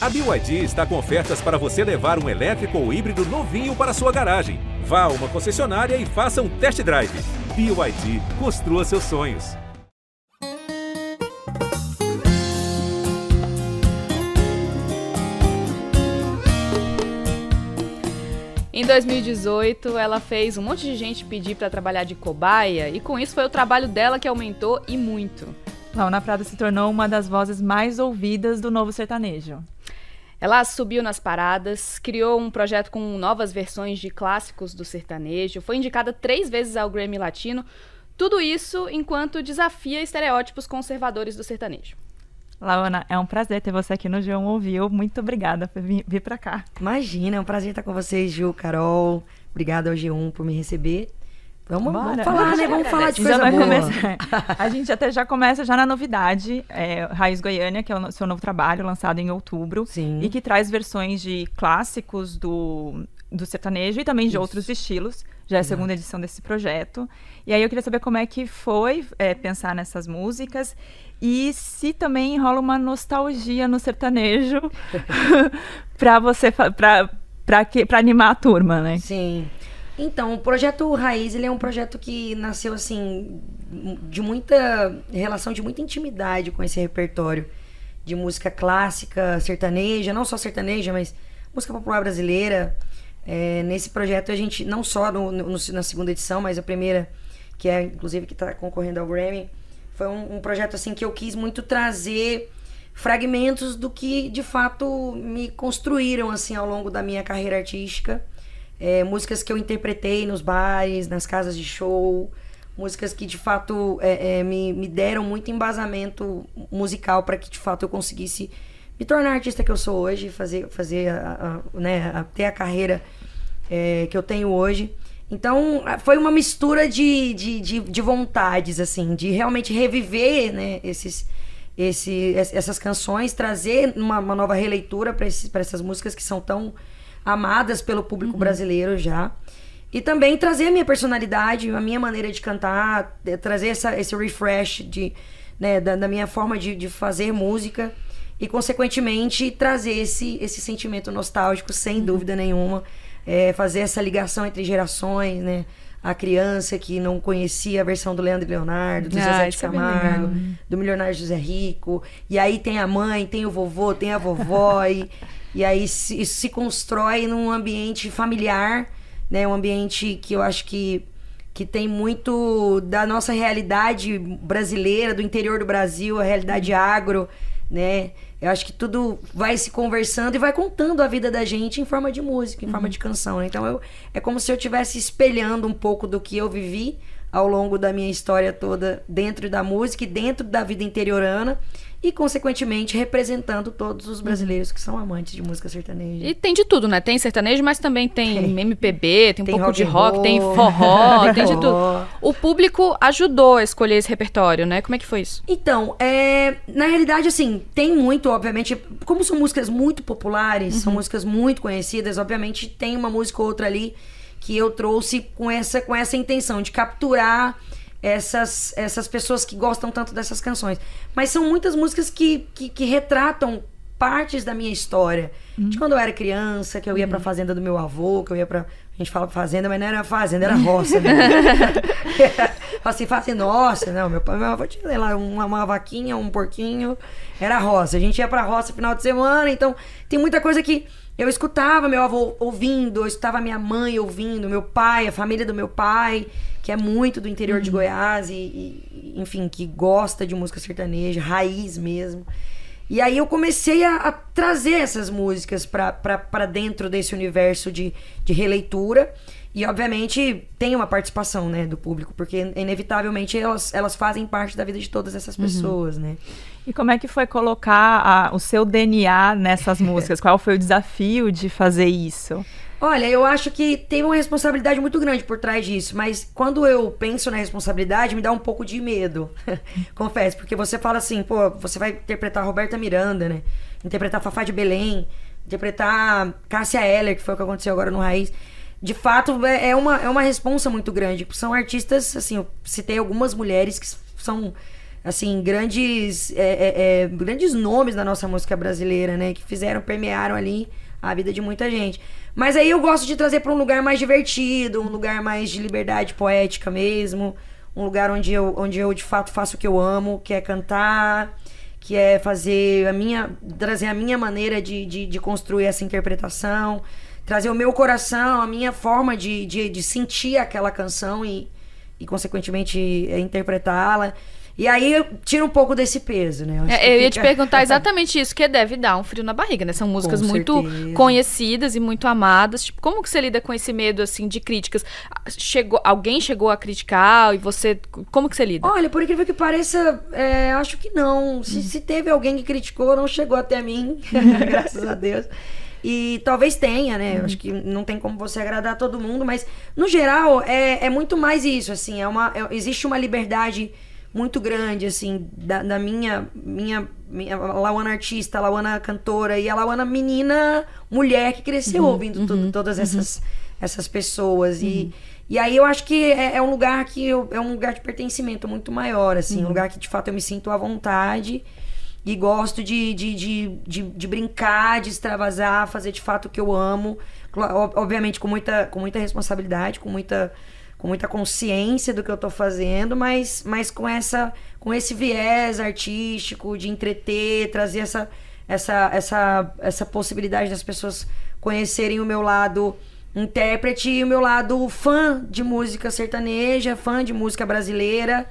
A BYD está com ofertas para você levar um elétrico ou híbrido novinho para sua garagem. Vá a uma concessionária e faça um test drive. BYD, construa seus sonhos. Em 2018, ela fez um monte de gente pedir para trabalhar de cobaia e com isso foi o trabalho dela que aumentou e muito. Launa Prada se tornou uma das vozes mais ouvidas do novo sertanejo. Ela subiu nas paradas, criou um projeto com novas versões de clássicos do sertanejo, foi indicada três vezes ao Grammy Latino. Tudo isso enquanto desafia estereótipos conservadores do sertanejo. Laona, é um prazer ter você aqui no João Ouviu. Muito obrigada por vir, vir para cá. Imagina, é um prazer estar com vocês, Gil, Carol. Obrigada ao G1 por me receber. Vamos, vamos falar, né? Vamos falar de coisa boa. Começar. A gente até já começa já na novidade, é, Raiz Goiânia, que é o seu novo trabalho, lançado em outubro. Sim. E que traz versões de clássicos do, do sertanejo e também de Isso. outros estilos. Já é a segunda edição desse projeto. E aí eu queria saber como é que foi é, pensar nessas músicas e se também rola uma nostalgia no sertanejo para você para para animar a turma, né? Sim. Então, o projeto Raiz, ele é um projeto que nasceu assim de muita relação de muita intimidade com esse repertório de música clássica, sertaneja, não só sertaneja, mas música popular brasileira. É, nesse projeto a gente não só no, no, na segunda edição, mas a primeira que é inclusive que está concorrendo ao Grammy, foi um, um, projeto assim que eu quis muito trazer fragmentos do que de fato me construíram assim ao longo da minha carreira artística. É, músicas que eu interpretei nos bares, nas casas de show, músicas que de fato é, é, me, me deram muito embasamento musical para que de fato eu conseguisse me tornar a artista que eu sou hoje, fazer, fazer a, a, né, a, ter a carreira é, que eu tenho hoje. Então, foi uma mistura de, de, de, de, vontades, assim, de realmente reviver, né, esses, esse, essas canções, trazer uma, uma nova releitura para essas músicas que são tão amadas pelo público uhum. brasileiro já. E também trazer a minha personalidade, a minha maneira de cantar, trazer essa, esse refresh de, né, da, da minha forma de, de fazer música e, consequentemente, trazer esse, esse sentimento nostálgico, sem uhum. dúvida nenhuma é, fazer essa ligação entre gerações, né? A criança que não conhecia a versão do Leandro e Leonardo, do ah, Zezé de é Camargo, é do Milionário José Rico. E aí tem a mãe, tem o vovô, tem a vovó. e, e aí se, isso se constrói num ambiente familiar, né? Um ambiente que eu acho que que tem muito da nossa realidade brasileira, do interior do Brasil, a realidade agro, né? Eu acho que tudo vai se conversando e vai contando a vida da gente em forma de música, em uhum. forma de canção. Né? Então eu, é como se eu estivesse espelhando um pouco do que eu vivi ao longo da minha história toda dentro da música e dentro da vida interiorana e, consequentemente, representando todos os brasileiros que são amantes de música sertaneja. E tem de tudo, né? Tem sertanejo, mas também tem, tem. MPB, tem um tem pouco de rock, roll, tem forró, tem de tudo. O público ajudou a escolher esse repertório, né? Como é que foi isso? Então, é, na realidade, assim, tem muito, obviamente, como são músicas muito populares, uhum. são músicas muito conhecidas, obviamente tem uma música ou outra ali que eu trouxe com essa, com essa intenção de capturar essas, essas pessoas que gostam tanto dessas canções. Mas são muitas músicas que, que, que retratam partes da minha história. Uhum. De quando eu era criança, que eu ia uhum. pra fazenda do meu avô, que eu ia pra. A gente fala fazenda, mas não era fazenda, era roça. Né? assim, fala assim, nossa, não, meu pai, meu avô tinha lá uma, uma vaquinha, um porquinho, era roça. A gente ia pra roça final de semana, então tem muita coisa que eu escutava meu avô ouvindo, eu escutava minha mãe ouvindo, meu pai, a família do meu pai, que é muito do interior uhum. de Goiás e, e, enfim, que gosta de música sertaneja, raiz mesmo. E aí eu comecei a, a trazer essas músicas para dentro desse universo de, de releitura. E, obviamente, tem uma participação, né, do público, porque, inevitavelmente, elas, elas fazem parte da vida de todas essas uhum. pessoas, uhum. né? E como é que foi colocar a, o seu DNA nessas músicas? Qual foi o desafio de fazer isso? Olha, eu acho que tem uma responsabilidade muito grande por trás disso, mas quando eu penso na responsabilidade, me dá um pouco de medo. Confesso, porque você fala assim, pô, você vai interpretar Roberta Miranda, né? Interpretar Fafá de Belém, interpretar Cássia Eller, que foi o que aconteceu agora no Raiz. De fato, é, é uma, é uma responsa muito grande. São artistas, assim, eu citei algumas mulheres que são assim, grandes, é, é, é, grandes nomes da nossa música brasileira, né? Que fizeram, permearam ali a vida de muita gente. Mas aí eu gosto de trazer para um lugar mais divertido, um lugar mais de liberdade poética mesmo, um lugar onde eu, onde eu de fato faço o que eu amo, que é cantar, que é fazer a minha, trazer a minha maneira de, de, de construir essa interpretação, trazer o meu coração, a minha forma de, de, de sentir aquela canção e, e consequentemente, interpretá-la. E aí tira um pouco desse peso, né? Eu, é, eu ia te perguntar exatamente isso, que deve dar um frio na barriga, né? São músicas muito conhecidas e muito amadas. Tipo, como que você lida com esse medo, assim, de críticas? Chegou, alguém chegou a criticar e você... Como que você lida? Olha, por incrível que pareça, é, acho que não. Se, hum. se teve alguém que criticou, não chegou até mim, graças a Deus. E talvez tenha, né? Uhum. Acho que não tem como você agradar todo mundo, mas no geral é, é muito mais isso, assim. É uma, é, existe uma liberdade muito grande, assim, da, da minha, minha, minha Lauana artista, a Lauana cantora e a Lauana menina, mulher que cresceu uhum, ouvindo tudo, todas uhum. essas, essas pessoas. E, uhum. e aí eu acho que é, é um lugar que eu, é um lugar de pertencimento muito maior, assim, um uhum. lugar que de fato eu me sinto à vontade e gosto de, de, de, de, de brincar, de extravasar, fazer de fato o que eu amo. Obviamente com muita, com muita responsabilidade, com muita com muita consciência do que eu tô fazendo, mas, mas com essa com esse viés artístico de entreter, trazer essa essa essa essa possibilidade das pessoas conhecerem o meu lado intérprete e o meu lado fã de música sertaneja, fã de música brasileira.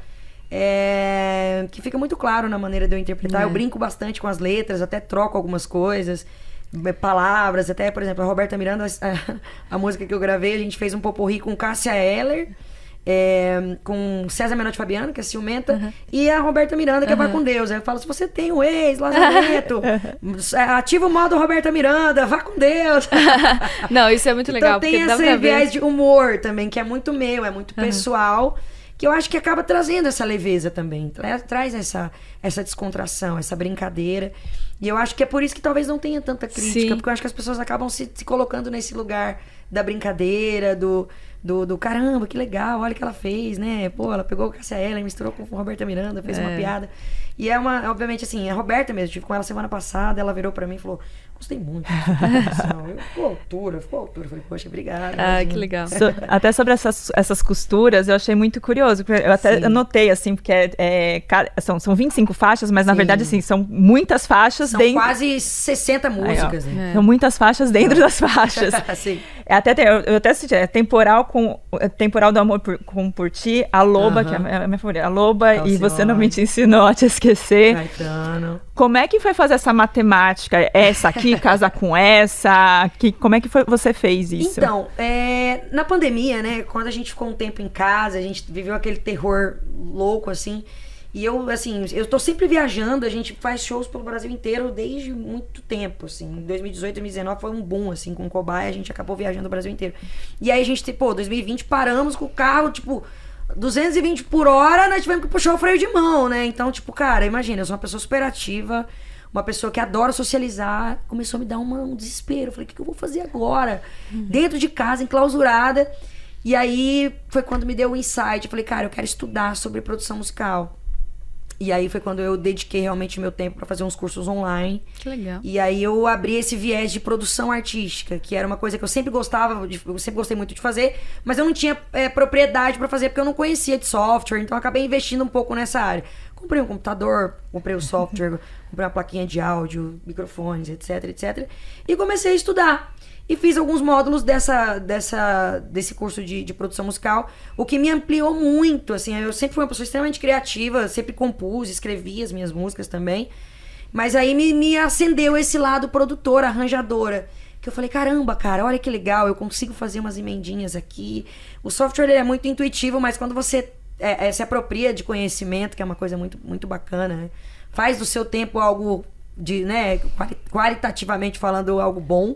É, que fica muito claro na maneira de eu interpretar. É. Eu brinco bastante com as letras, até troco algumas coisas. É, palavras, até, por exemplo, a Roberta Miranda, a, a música que eu gravei, a gente fez um poporri com Cássia Eller, é, com César Menotti Fabiano, que é ciumenta, uhum. e a Roberta Miranda, que uhum. é Vai com Deus. Aí eu falo, se você tem um ex, Lazarento, é, ativa o modo Roberta Miranda, vá com Deus. Não, isso é muito então, legal. Então tem esse viés de humor também, que é muito meu, é muito uhum. pessoal que eu acho que acaba trazendo essa leveza também, tra traz essa, essa descontração, essa brincadeira. E eu acho que é por isso que talvez não tenha tanta crítica, Sim. porque eu acho que as pessoas acabam se, se colocando nesse lugar da brincadeira, do, do, do, caramba, que legal, olha o que ela fez, né? Pô, ela pegou o Cassia Ellen, misturou com a Roberta Miranda, fez é. uma piada. E é uma, obviamente, assim, a Roberta mesmo, tive com ela semana passada, ela virou para mim e falou: Gostei muito. ficou altura, ficou altura. Falei, poxa, obrigada. Ah, que legal. So, até sobre essas, essas costuras, eu achei muito curioso. Eu até anotei, assim, porque é, é, são, são 25 faixas, mas Sim. na verdade, assim, são muitas faixas são dentro. quase 60 músicas. Aí, né? São muitas faixas dentro das faixas. Sim. É até, eu, eu até assisti, é temporal com é temporal do amor por, com por ti, a loba, uh -huh. que é a minha favorita, a loba, Calcione. e você não me te ensinou a te esquecer. Caetano. Como é que foi fazer essa matemática? Essa aqui casa com essa? Que, como é que foi, você fez isso? Então, é, na pandemia, né? Quando a gente ficou um tempo em casa, a gente viveu aquele terror louco, assim. E eu, assim, eu tô sempre viajando, a gente faz shows pelo Brasil inteiro desde muito tempo, assim. Em 2018, 2019 foi um boom, assim, com o Cobaia, a gente acabou viajando o Brasil inteiro. E aí a gente, pô, 2020 paramos com o carro, tipo, 220 por hora, nós tivemos que puxar o freio de mão, né? Então, tipo, cara, imagina, eu sou uma pessoa super ativa, uma pessoa que adora socializar, começou a me dar uma, um desespero. Eu falei, o que, que eu vou fazer agora? Uhum. Dentro de casa, enclausurada. E aí foi quando me deu o um insight. Eu falei, cara, eu quero estudar sobre produção musical. E aí foi quando eu dediquei realmente meu tempo para fazer uns cursos online. Que legal. E aí eu abri esse viés de produção artística, que era uma coisa que eu sempre gostava, de, eu sempre gostei muito de fazer, mas eu não tinha é, propriedade para fazer porque eu não conhecia de software, então eu acabei investindo um pouco nessa área. Comprei um computador, comprei o software, comprei uma plaquinha de áudio, microfones, etc, etc. E comecei a estudar e fiz alguns módulos dessa, dessa, desse curso de, de produção musical, o que me ampliou muito, assim, eu sempre fui uma pessoa extremamente criativa, sempre compus, escrevi as minhas músicas também, mas aí me, me acendeu esse lado produtora, arranjadora, que eu falei, caramba, cara, olha que legal, eu consigo fazer umas emendinhas aqui, o software é muito intuitivo, mas quando você é, é, se apropria de conhecimento, que é uma coisa muito, muito bacana, né? faz do seu tempo algo de, né, qualitativamente falando, algo bom,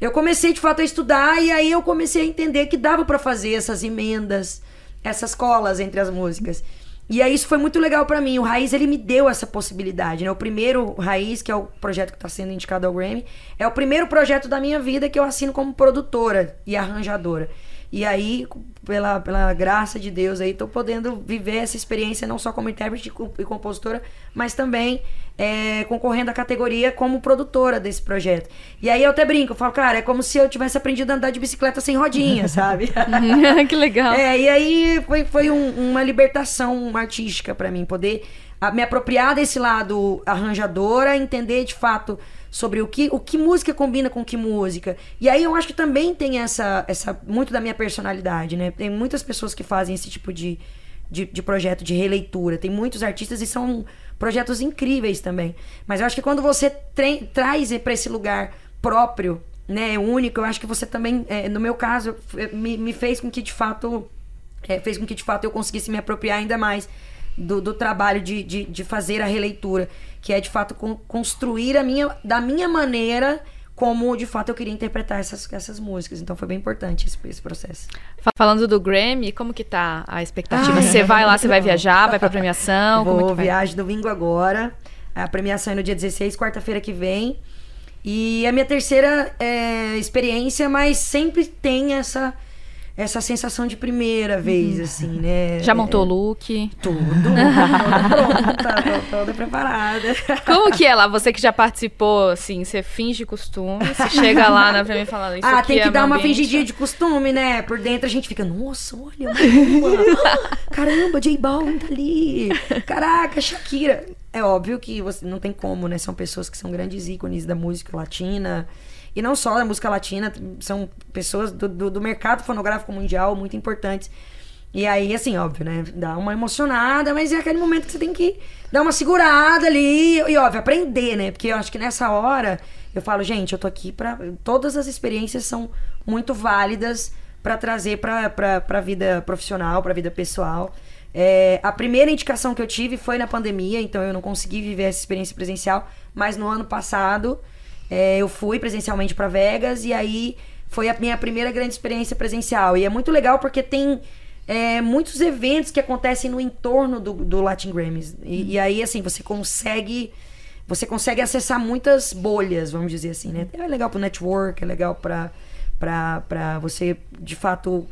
eu comecei de fato a estudar e aí eu comecei a entender que dava para fazer essas emendas, essas colas entre as músicas. E aí isso foi muito legal para mim. O Raiz ele me deu essa possibilidade, né? O primeiro Raiz, que é o projeto que está sendo indicado ao Grammy, é o primeiro projeto da minha vida que eu assino como produtora e arranjadora. E aí, pela, pela graça de Deus, aí tô podendo viver essa experiência não só como intérprete e compositora, mas também é, concorrendo à categoria como produtora desse projeto. E aí eu até brinco, eu falo, cara, é como se eu tivesse aprendido a andar de bicicleta sem rodinha, sabe? que legal. É, e aí foi, foi um, uma libertação artística para mim, poder me apropriar desse lado arranjadora, entender de fato sobre o que, o que música combina com que música. E aí eu acho que também tem essa, essa muito da minha personalidade, né? Tem muitas pessoas que fazem esse tipo de, de, de projeto de releitura. Tem muitos artistas e são projetos incríveis também. Mas eu acho que quando você traz para esse lugar próprio, né, único, eu acho que você também, é, no meu caso, me, me fez com que de fato é, fez com que de fato eu conseguisse me apropriar ainda mais do, do trabalho de, de, de, fazer a releitura que é de fato con construir a minha, da minha maneira como de fato eu queria interpretar essas, essas músicas. Então foi bem importante esse, esse processo. Falando do Grammy, como que tá a expectativa? você vai lá, você vai viajar, vai pra premiação? Vou como é viagem domingo agora. A premiação é no dia 16, quarta-feira que vem. E é a minha terceira é, experiência, mas sempre tem essa essa sensação de primeira vez, uhum. assim, né? Já montou o look? Tudo. toda pronta, toda preparada. Como que é lá? Você que já participou, assim, você finge costume, você chega lá na pra mim falando isso Ah, tem que é dar uma ambiente. fingidinha de costume, né? Por dentro a gente fica, nossa, olha, caramba, J Balvin tá ali. Caraca, Shakira. É óbvio que você não tem como, né? São pessoas que são grandes ícones da música latina. E não só da música latina, são pessoas do, do, do mercado fonográfico mundial muito importantes. E aí, assim, óbvio, né? Dá uma emocionada, mas é aquele momento que você tem que dar uma segurada ali e, óbvio, aprender, né? Porque eu acho que nessa hora eu falo, gente, eu tô aqui para Todas as experiências são muito válidas para trazer pra, pra, pra vida profissional, pra vida pessoal. É, a primeira indicação que eu tive foi na pandemia, então eu não consegui viver essa experiência presencial, mas no ano passado é, eu fui presencialmente para Vegas e aí foi a minha primeira grande experiência presencial. E é muito legal porque tem é, muitos eventos que acontecem no entorno do, do Latin Grammys. E, e, aí, assim, você consegue. Você consegue acessar muitas bolhas, vamos dizer assim, né? É legal pro network, é legal pra, pra, pra você, de fato,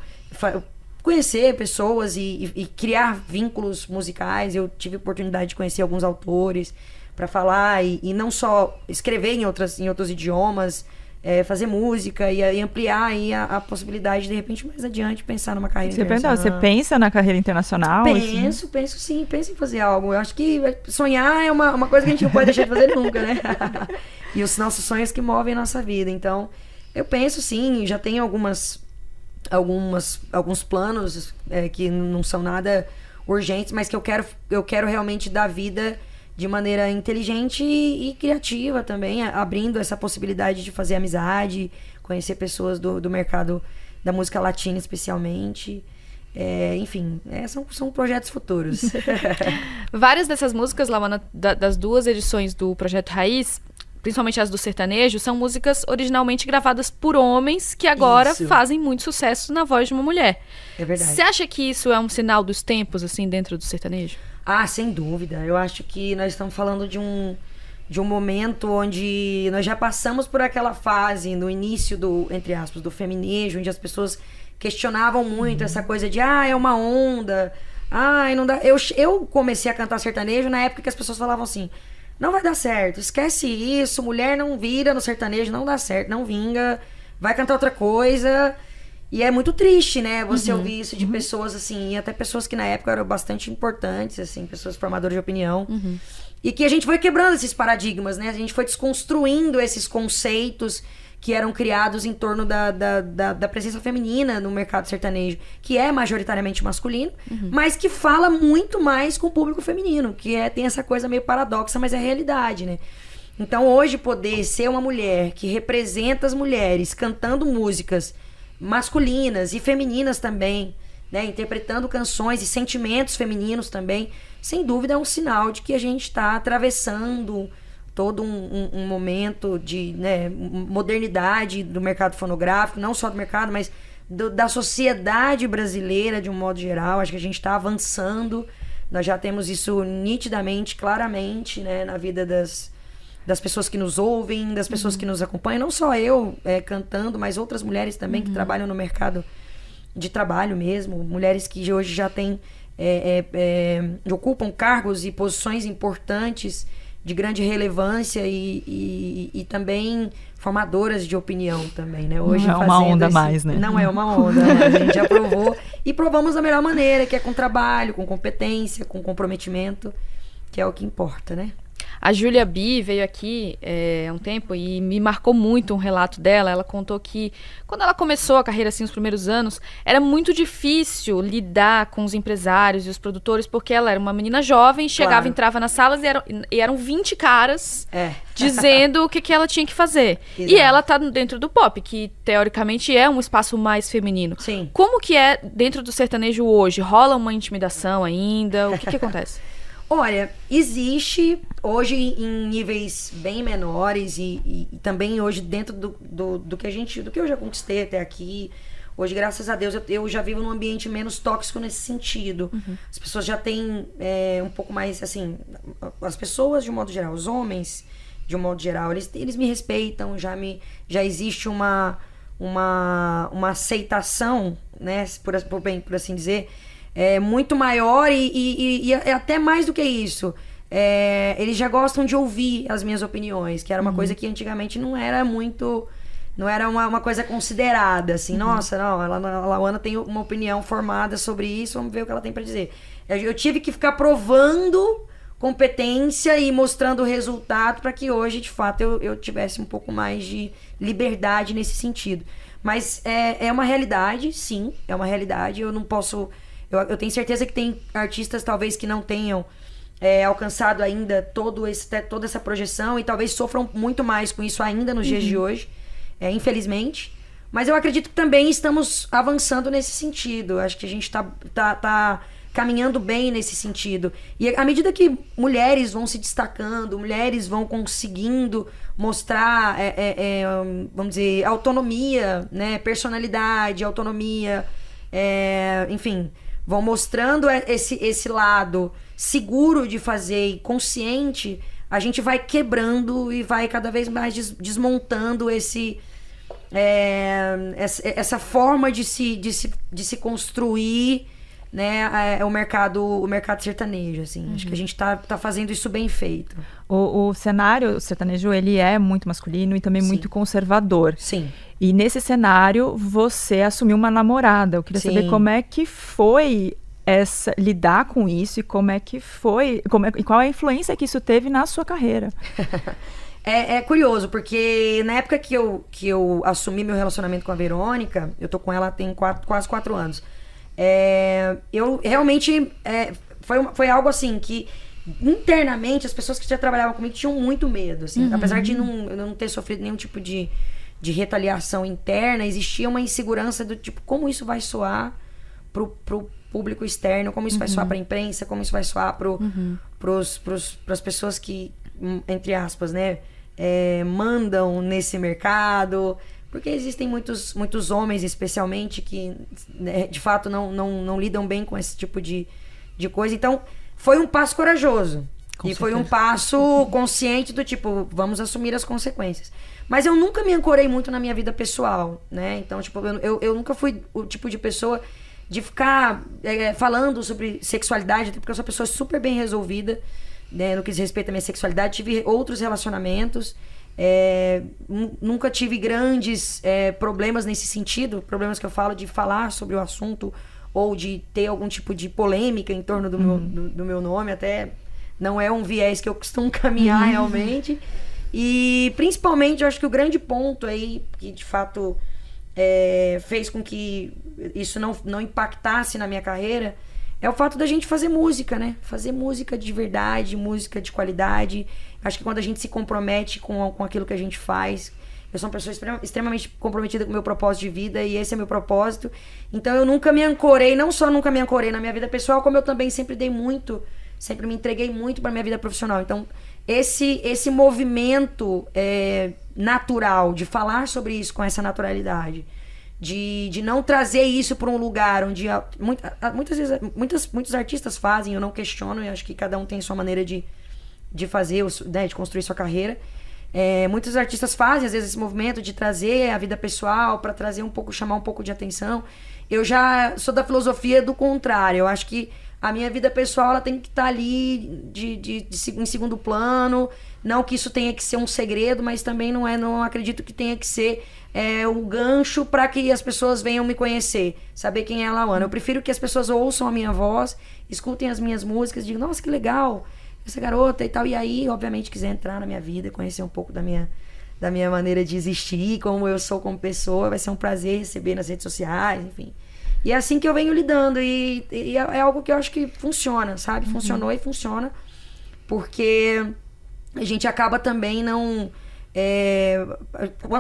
conhecer pessoas e, e, e criar vínculos musicais. Eu tive a oportunidade de conhecer alguns autores para falar e, e, não só escrever em, outras, em outros idiomas, é, fazer música e, e ampliar aí a, a, possibilidade de repente mais adiante pensar numa carreira você internacional. Pensa, você pensa na carreira internacional? Penso, assim? penso sim, penso em fazer algo. Eu acho que sonhar é uma, uma coisa que a gente não pode deixar de fazer nunca, né? e os nossos sonhos que movem a nossa vida. Então, eu penso sim, já tenho algumas algumas alguns planos é, que não são nada urgentes, mas que eu quero eu quero realmente dar vida de maneira inteligente e, e, criativa também, abrindo essa possibilidade de fazer amizade, conhecer pessoas do, do mercado da música latina especialmente. É, enfim, é, são, são projetos futuros. Várias dessas músicas, Lawana, da, das duas edições do Projeto Raiz, principalmente as do sertanejo, são músicas originalmente gravadas por homens que agora isso. fazem muito sucesso na voz de uma mulher. É verdade. Você acha que isso é um sinal dos tempos, assim, dentro do sertanejo? Ah, sem dúvida. Eu acho que nós estamos falando de um de um momento onde nós já passamos por aquela fase no início do, entre aspas, do feminismo, onde as pessoas questionavam muito uhum. essa coisa de ah, é uma onda. Ai, não dá. Eu, eu comecei a cantar sertanejo na época que as pessoas falavam assim: não vai dar certo, esquece isso, mulher não vira no sertanejo, não dá certo, não vinga, vai cantar outra coisa. E é muito triste, né? Você uhum. ouvir isso de uhum. pessoas assim, e até pessoas que na época eram bastante importantes, assim, pessoas formadoras de opinião. Uhum. E que a gente foi quebrando esses paradigmas, né? A gente foi desconstruindo esses conceitos que eram criados em torno da, da, da, da presença feminina no mercado sertanejo, que é majoritariamente masculino, uhum. mas que fala muito mais com o público feminino, que é, tem essa coisa meio paradoxa, mas é realidade, né? Então hoje poder ser uma mulher que representa as mulheres cantando músicas masculinas e femininas também, né? Interpretando canções e sentimentos femininos também, sem dúvida é um sinal de que a gente está atravessando todo um, um, um, momento de né, modernidade do mercado fonográfico, não só do mercado, mas do, da sociedade brasileira de um modo geral. Acho que a gente está avançando. Nós já temos isso nitidamente, claramente, né, na vida das, das pessoas que nos ouvem, das pessoas uhum. que nos acompanham, não só eu é, cantando, mas outras mulheres também uhum. que trabalham no mercado de trabalho mesmo, mulheres que hoje já têm é, é, é, ocupam cargos e posições importantes de grande relevância e, e, e, também formadoras de opinião também, né? Hoje não é uma onda esse... mais, né? Não é uma onda, né? a gente já provou e provamos da melhor maneira, que é com trabalho, com competência, com comprometimento, que é o que importa, né? A Julia B veio aqui é, há um tempo e me marcou muito um relato dela. Ela contou que quando ela começou a carreira, assim, os primeiros anos, era muito difícil lidar com os empresários e os produtores, porque ela era uma menina jovem, chegava, claro. entrava nas salas e eram, e eram 20 caras é. dizendo o que, que ela tinha que fazer. Exato. E ela tá dentro do pop, que teoricamente é um espaço mais feminino. Sim. Como que é dentro do sertanejo hoje? Rola uma intimidação ainda? O que, que acontece? Olha, existe hoje em níveis bem menores e, e, e também hoje dentro do, do, do, que a gente, do que eu já conquistei até aqui. Hoje, graças a Deus, eu, eu já vivo num ambiente menos tóxico nesse sentido. Uhum. As pessoas já têm é, um pouco mais, assim, as pessoas de um modo geral, os homens de um modo geral, eles, eles me respeitam, já me, já existe uma, uma, uma aceitação, né, por, por bem, por assim dizer, é, muito maior e, e, e, é até mais do que isso. É, eles já gostam de ouvir as minhas opiniões, que era uma uhum. coisa que antigamente não era muito. Não era uma, uma coisa considerada, assim, uhum. nossa, não, ela, a Lauana tem uma opinião formada sobre isso, vamos ver o que ela tem para dizer. Eu, eu tive que ficar provando competência e mostrando o resultado para que hoje, de fato, eu, eu tivesse um pouco mais de liberdade nesse sentido. Mas é, é uma realidade, sim, é uma realidade. Eu não posso eu, eu tenho certeza que tem artistas, talvez, que não tenham é, alcançado ainda todo esse, toda essa projeção e talvez sofram muito mais com isso ainda nos uhum. dias de uhum. hoje, é, infelizmente. Mas eu acredito que também estamos avançando nesse sentido. Acho que a gente está tá, tá caminhando bem nesse sentido. E à medida que mulheres vão se destacando, mulheres vão conseguindo mostrar, é, é, é vamos dizer, autonomia, né? personalidade, autonomia, é, enfim, vão mostrando esse, esse lado seguro de fazer e consciente, a gente vai quebrando e vai cada vez mais des desmontando esse, é, essa, essa, forma de se, de se, de se construir né, é, o mercado o mercado sertanejo, assim. Uhum. Acho que a uhum. gente tá, tá fazendo isso bem feito. O, o cenário sertanejo, ele é muito masculino e também Sim. muito conservador. Sim. E nesse cenário, você assumiu uma namorada. Eu queria Sim. saber como é que foi essa lidar com isso e como é que foi, como é, e qual é a influência que isso teve na sua carreira. É, é, curioso, porque na época que eu, que eu assumi meu relacionamento com a Verônica, eu tô com ela tem quatro, quase quatro anos. É, eu realmente. É, foi, foi algo assim que internamente as pessoas que já trabalhavam comigo tinham muito medo. Assim, uhum. Apesar de não, eu não ter sofrido nenhum tipo de, de retaliação interna, existia uma insegurança do tipo, como isso vai soar pro, pro público externo, como isso uhum. vai soar pra imprensa, como isso vai soar pro, uhum. pros, pros, pras pessoas que, entre aspas, né, é, mandam nesse mercado. Porque existem muitos, muitos homens, especialmente, que né, de fato não, não, não lidam bem com esse tipo de, de coisa. Então, foi um passo corajoso. Com e certeza. foi um passo consciente do tipo, vamos assumir as consequências. Mas eu nunca me ancorei muito na minha vida pessoal, né? Então, tipo, eu, eu, eu nunca fui o tipo de pessoa de ficar é, falando sobre sexualidade, porque eu sou uma pessoa super bem resolvida, né? No que diz respeito à minha sexualidade. Tive outros relacionamentos. É, nunca tive grandes é, problemas nesse sentido, problemas que eu falo de falar sobre o assunto ou de ter algum tipo de polêmica em torno do, uhum. meu, do, do, meu nome, até não é um viés que eu costumo caminhar uhum. realmente. E principalmente, eu acho que o grande ponto aí, que de fato é, fez com que isso não, não impactasse na minha carreira, é o fato da gente fazer música, né? Fazer música de verdade, música de qualidade. Acho que quando a gente se compromete com, com aquilo que a gente faz. Eu sou uma pessoa extremamente comprometida com o meu propósito de vida e esse é meu propósito. Então eu nunca me ancorei, não só nunca me ancorei na minha vida pessoal, como eu também sempre dei muito, sempre me entreguei muito para minha vida profissional. Então esse esse movimento é, natural de falar sobre isso com essa naturalidade, de, de não trazer isso para um lugar onde muita, muitas vezes muitas, muitos artistas fazem, eu não questiono, eu acho que cada um tem sua maneira de de fazer, né, de construir sua carreira. É, muitos artistas fazem, às vezes, esse movimento de trazer a vida pessoal para trazer um pouco, chamar um pouco de atenção. eu já sou da filosofia do contrário. Eu acho que a minha vida pessoal ela tem que estar tá ali de, de, de, em segundo plano. Não que isso tenha que ser um segredo, mas também não é, não acredito que tenha que ser é, o gancho para que as pessoas venham me conhecer, saber quem é a Lauana. Eu prefiro que as pessoas ouçam a minha voz, escutem as minhas músicas, digam, nossa, que legal, essa garota e tal. E aí, obviamente, quiser entrar na minha vida, conhecer um pouco da minha, da minha maneira de existir, como eu sou como pessoa, vai ser um prazer receber nas redes sociais, enfim. E é assim que eu venho lidando. E, e é, é algo que eu acho que funciona, sabe? Uhum. Funcionou uhum. e funciona. Porque a gente acaba também não. É,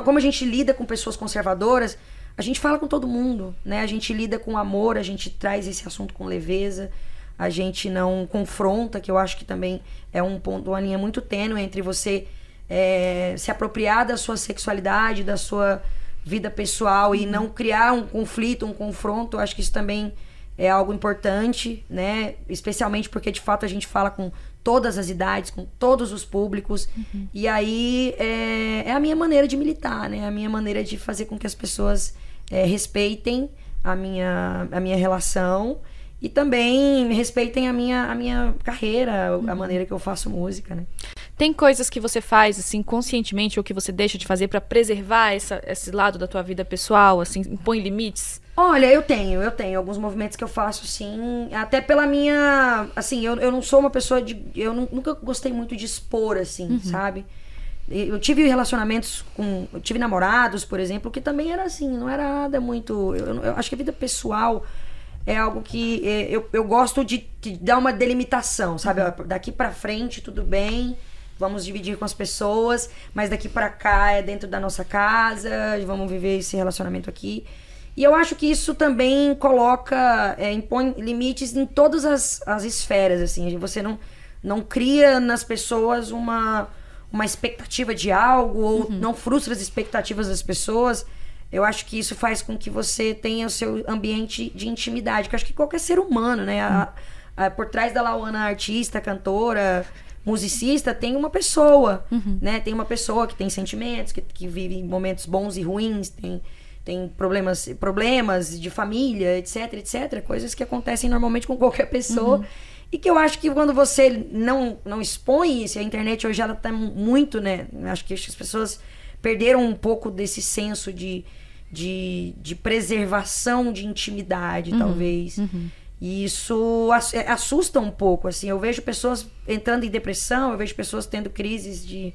como a gente lida com pessoas conservadoras, a gente fala com todo mundo, né? A gente lida com amor, a gente traz esse assunto com leveza, a gente não confronta, que eu acho que também é um ponto, uma linha muito tênue entre você é, se apropriar da sua sexualidade, da sua vida pessoal e não criar um conflito, um confronto. Eu acho que isso também é algo importante, né? Especialmente porque de fato a gente fala com todas as idades, com todos os públicos. Uhum. E aí é, é, a minha maneira de militar, né? A minha maneira de fazer com que as pessoas é, respeitem a minha, a minha relação e também respeitem a minha, a minha carreira, uhum. a maneira que eu faço música, né? Tem coisas que você faz assim conscientemente ou que você deixa de fazer para preservar essa, esse lado da tua vida pessoal, assim, impõe limites? Olha, eu tenho, eu tenho alguns movimentos que eu faço, sim, até pela minha, assim, eu, eu não sou uma pessoa de, eu nunca gostei muito de expor, assim, uhum. sabe? Eu tive relacionamentos com, eu tive namorados, por exemplo, que também era assim, não era nada muito, eu, eu acho que a vida pessoal é algo que é, eu, eu gosto de, de dar uma delimitação, sabe? Uhum. Daqui para frente tudo bem, vamos dividir com as pessoas, mas daqui para cá é dentro da nossa casa, vamos viver esse relacionamento aqui. E eu acho que isso também coloca, é, impõe limites em todas as, as esferas, assim. Você não, não cria nas pessoas uma, uma expectativa de algo ou uhum. não frustra as expectativas das pessoas. Eu acho que isso faz com que você tenha o seu ambiente de intimidade, que eu acho que qualquer ser humano, né? A, a, por trás da Lauana artista, cantora, musicista, tem uma pessoa, uhum. né? Tem uma pessoa que tem sentimentos, que, que vive momentos bons e ruins, tem tem problemas, problemas de família, etc, etc, coisas que acontecem normalmente com qualquer pessoa. Uhum. E que eu acho que quando você não, não expõe isso, a internet hoje ela tá muito, né? Acho que as pessoas perderam um pouco desse senso de, de, de preservação de intimidade, uhum. talvez. Uhum. E isso é, assusta um pouco, assim. Eu vejo pessoas entrando em depressão, eu vejo pessoas tendo crises de,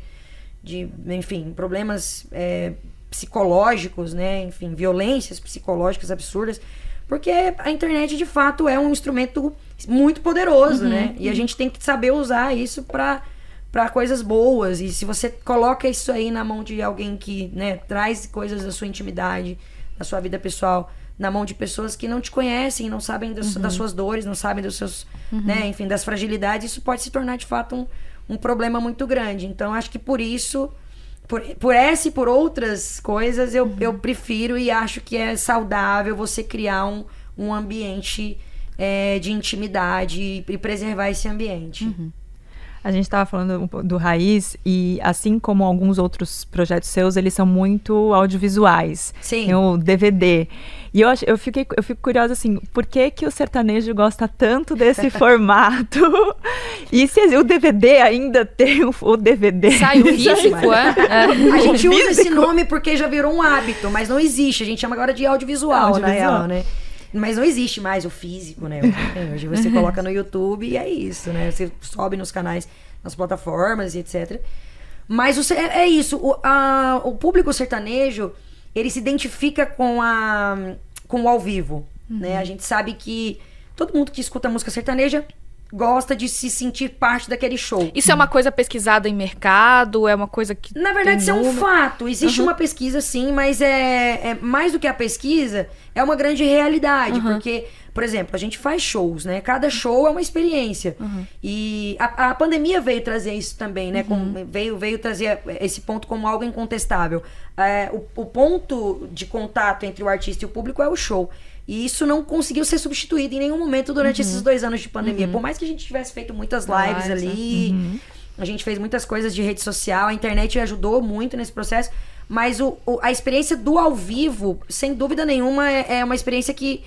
de enfim, problemas é, psicológicos, né? Enfim, violências psicológicas absurdas. Porque a internet, de fato, é um instrumento muito poderoso, uhum, né? E a gente tem que saber usar isso para para coisas boas. E se você coloca isso aí na mão de alguém que, né, traz coisas da sua intimidade, da sua vida pessoal, na mão de pessoas que não te conhecem, não sabem das, uhum. das suas dores, não sabem dos seus, uhum. né, enfim, das fragilidades, isso pode se tornar de fato um, um problema muito grande. Então, acho que por isso por, por essa e por outras coisas, eu, uhum. eu prefiro e acho que é saudável você criar um, um ambiente é, de intimidade e, e, preservar esse ambiente. A gente estava falando do Raiz e, assim como alguns outros projetos seus, eles são muito audiovisuais. Sim. Tem o DVD. E eu, eu, fiquei, eu fico curiosa, assim, por que, que o sertanejo gosta tanto desse formato? E se o DVD ainda tem o, o DVD? Sai o físico, é? é? A gente usa esse nome porque já virou um hábito, mas não existe. A gente chama agora de audiovisual, audiovisual. na real, né? Mas não existe mais o físico, né? Hoje você coloca no YouTube e é isso, né? Você sobe nos canais, nas plataformas e etc. Mas o, é, é isso. O, a, o público sertanejo, ele se identifica com, a, com o ao vivo, uhum. né? A gente sabe que todo mundo que escuta música sertaneja gosta de se sentir parte daquele show. Isso é uma coisa pesquisada em mercado? É uma coisa que. Na verdade, isso é um fato. Existe uhum. uma pesquisa, sim, mas é, é, mais do que a pesquisa, é uma grande realidade. Uhum. Porque, por exemplo, a gente faz shows, né? Cada show é uma experiência. Uhum. E a, a, pandemia veio trazer isso também, né? Com, uhum. veio, veio trazer esse ponto como algo incontestável. É, o, o ponto de contato entre o artista e o público é o show. E isso não conseguiu ser substituído em nenhum momento durante uhum. esses dois anos de pandemia. Uhum. Por mais que a gente tivesse feito muitas lives, lives ali, uhum. a gente fez muitas coisas de rede social, a internet ajudou muito nesse processo. Mas o, o- a experiência do ao vivo, sem dúvida nenhuma, é, é uma experiência que,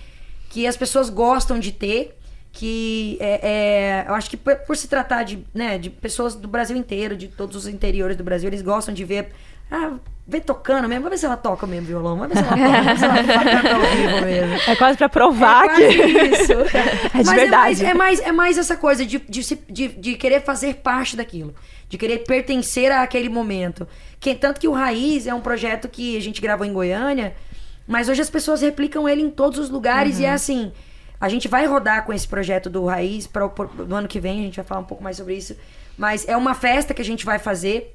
que as pessoas gostam de ter. Que é, é- eu acho que por, por se tratar de, né, de pessoas do Brasil inteiro, de todos os interiores do Brasil, eles gostam de ver. Ah, ver tocando mesmo. Vamos ver se ela toca mesmo violão. Vamos ver se ela toca. Vamos ver se ela canta ao vivo mesmo. É quase pra provar É quase que. isso. É de Mas verdade. É mais, é, mais, é mais essa coisa de, de, se- de, de querer fazer parte daquilo. De querer pertencer àquele momento. Que, tanto que o Raiz é um projeto que a gente gravou em Goiânia, mas hoje as pessoas replicam ele em todos os lugares e é assim. A gente vai rodar com esse projeto do Raiz para no ano que vem, a gente vai falar um pouco mais sobre isso. Mas é uma festa que a gente vai fazer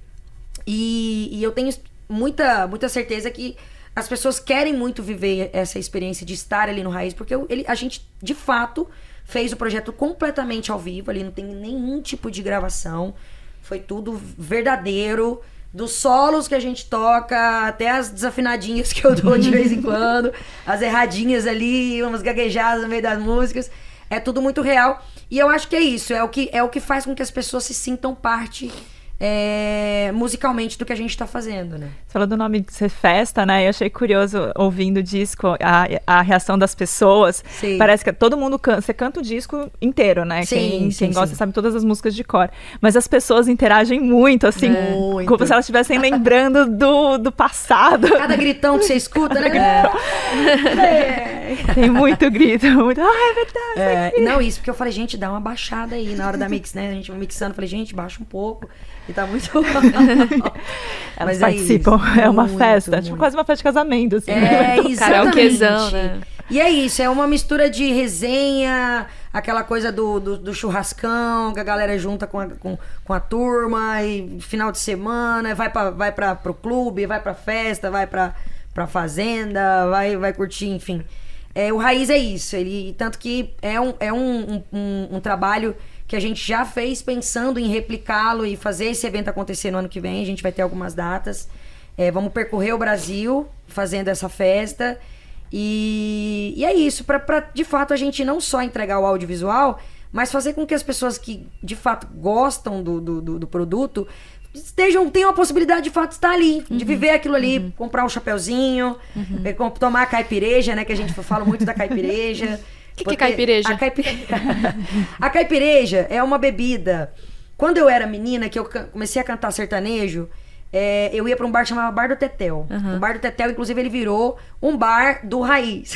e, e eu tenho muita, muita certeza que as pessoas querem muito viver essa experiência de estar ali no Raiz, porque ele, a gente, de fato, fez o projeto completamente ao vivo, ali não tem nenhum tipo de gravação. Foi tudo verdadeiro. Dos solos que a gente toca, até as desafinadinhas que eu dou de vez em quando, as erradinhas ali, umas gaguejadas no meio das músicas. É tudo muito real. E eu acho que é isso, é o que, é o que faz com que as pessoas se sintam parte é, musicalmente do que a gente tá fazendo, né? Você falou do nome de ser festa, né? Eu achei curioso ouvindo o disco, a, a reação das pessoas. Sim. Parece que todo mundo canta. Você canta o disco inteiro, né? Sim, quem sim, quem gosta sabe todas as músicas de cor. Mas as pessoas interagem muito, assim. Muito. Como se elas estivessem lembrando do, do passado. Cada gritão que você escuta, né? É. Tem muito grito, muito. Ah, é verdade. É, não, isso, porque eu falei, gente, dá uma baixada aí na hora da mix, né? A gente mixando, falei, gente, baixa um pouco. E tá muito. Elas Mas é participam. isso, É, uma muito, festa. Tipo, muito. quase uma festa de casamento, assim. É, exatamente. Karaokezão, né? E é isso, é uma mistura de resenha, aquela coisa do, do, do churrascão, que a galera junta com a, com, com a turma, e final de semana, vai, pra, vai pra, pro clube, vai pra festa, vai pra, pra fazenda, vai, vai curtir, enfim. É, o Raiz é isso, ele, tanto que é, um, é um, um, um- trabalho que a gente já fez pensando em replicá-lo e fazer esse evento acontecer no ano que vem. A gente vai ter algumas datas. É, vamos percorrer o Brasil fazendo essa festa. E, e é isso, pra de fato a gente não só entregar o audiovisual, mas fazer com que as pessoas que de fato gostam do, do- do produto estejam, tenham a possibilidade de fato de estar ali, de viver aquilo ali, comprar um chapeuzinho, eh, com- tomar a caipireja, né? Que a gente fala muito da caipireja. Que que é caipireja? A, a caipireja é uma bebida. Quando eu era menina, que eu comecei a cantar sertanejo, é, eu ia pra um bar que chamava Bar do Tetel. O Bar do Tetel, inclusive, ele virou um bar do Raiz.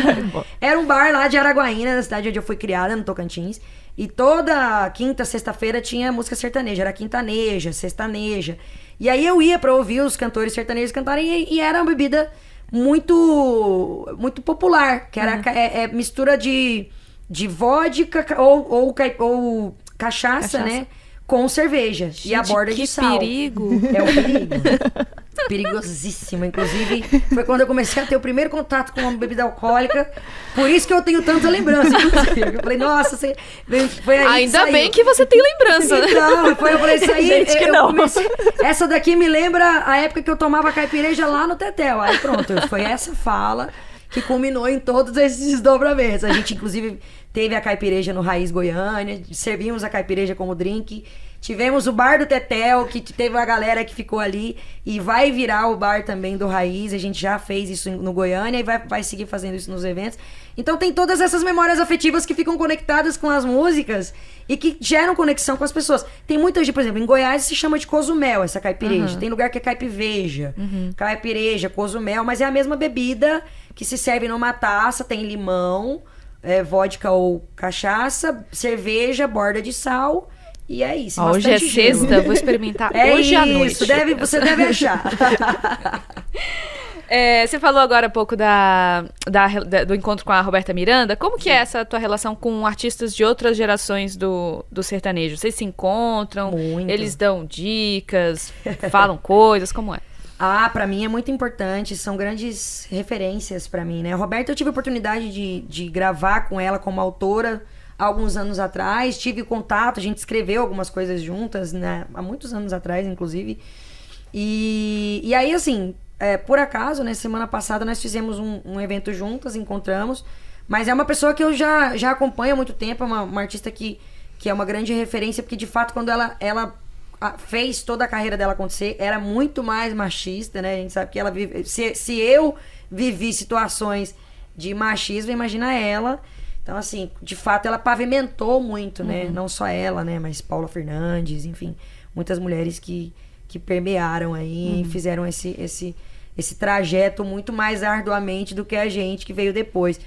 era um bar lá de Araguaína, na cidade onde eu fui criada, no Tocantins. E toda quinta, sexta-feira tinha música sertaneja. Era quintaneja, sextaneja. E aí eu ia pra ouvir os cantores sertanejos cantarem e, e era uma bebida muito muito popular, que era ca- é, é mistura de, de vodka ou, ou, ou cachaça, Cachaça. né? Com cerveja. e a Gente, borda que de sal. perigo. É um perigo. Perigosíssimo. Inclusive, foi quando eu comecei a ter o primeiro contato com uma bebida alcoólica. Por isso que eu tenho tanta lembrança, inclusive. Eu falei, nossa, você... foi aí que Ainda saiu. bem que você tem lembrança, né? Então, foi, eu falei, isso aí. Gente que não. comecei- essa daqui me lembra a época que eu tomava caipireja lá no Tetel. Aí pronto, foi essa fala que culminou em todos esses desdobramentos. A gente, inclusive, teve a caipireja no Raiz Goiânia, servimos a caipireja como drink. Tivemos o bar do Tetel, que teve uma galera que ficou ali. E vai virar o bar também do Raiz. A gente já fez isso no Goiânia e vai, vai seguir fazendo isso nos eventos. Então tem todas essas memórias afetivas que ficam conectadas com as músicas e que geram conexão com as pessoas. Tem muita gente, por exemplo, em Goiás se chama de cozumel essa caipireja. Tem lugar que é caipiveja, caipireja, cozumel, mas é a mesma bebida que se serve numa taça, tem limão, é, vodka ou cachaça, cerveja, borda de sal. E é isso. Ó, hoje é gelo. sexta, vou experimentar É hoje isso, à noite. Deve, você deve achar. É, você falou agora há pouco da, da- da- do encontro com a Roberta Miranda. Como que é essa tua relação com artistas de outras gerações do, do sertanejo? Vocês se encontram? Muito. Eles dão dicas, falam coisas, como é? Ah, pra mim é muito importante, são grandes referências pra mim, né? Roberta, eu tive a oportunidade de, de gravar com ela como autora alguns anos atrás, tive contato, a gente escreveu algumas coisas juntas, né? Há muitos anos atrás, inclusive. E, e aí, assim, é, por acaso, né? Semana passada nós fizemos um, um evento juntas, encontramos. Mas é uma pessoa que eu já, já acompanho há muito tempo, é uma, uma artista que, que é uma grande referência, porque de fato, quando ela, ela fez toda a carreira dela acontecer, era muito mais machista, né? A gente sabe que ela vive. Se, se eu vivi situações de machismo, imagina ela. Então, assim, de fato, ela pavimentou muito, né? Não só ela, né? Mas Paula Fernandes, enfim, muitas mulheres que, que permearam aí e fizeram esse, esse, esse trajeto muito mais arduamente do que a gente que veio depois.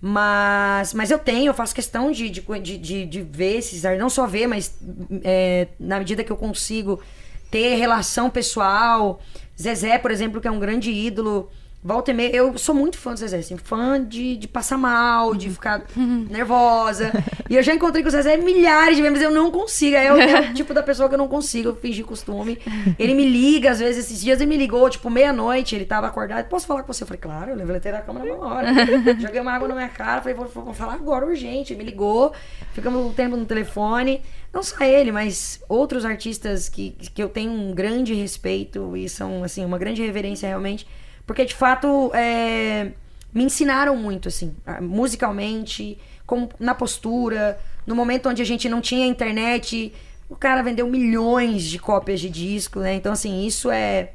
Mas, mas eu tenho, eu faço questão de, de, de, de, ver esses, não só ver, mas é, na medida que eu consigo ter relação pessoal. Zezé, por exemplo, que é um grande ídolo. Volta e meia, eu sou muito fã do Zezé, assim, fã de, de passar mal, de ficar nervosa. E eu já encontrei com o Zezé milhares de vezes, mas eu não consigo. É o, é o tipo da pessoa que eu não consigo fingir costume. Ele me liga, às vezes, esses dias ele me ligou, tipo, meia-noite, ele tava acordado. Posso falar com você? Eu falei, claro, eu levantei da cama na mesma hora. Joguei uma água na minha cara, falei, vou, vou falar agora, urgente. Ele me ligou, ficamos um tempo no telefone. Não só ele, mas outros artistas que, que eu tenho um grande respeito e são, assim, uma grande reverência realmente. Porque, de fato, é, me ensinaram muito, assim, musicalmente, como na postura, no momento onde a gente não tinha internet, o cara vendeu milhões de cópias de disco, né? Então, assim, isso é,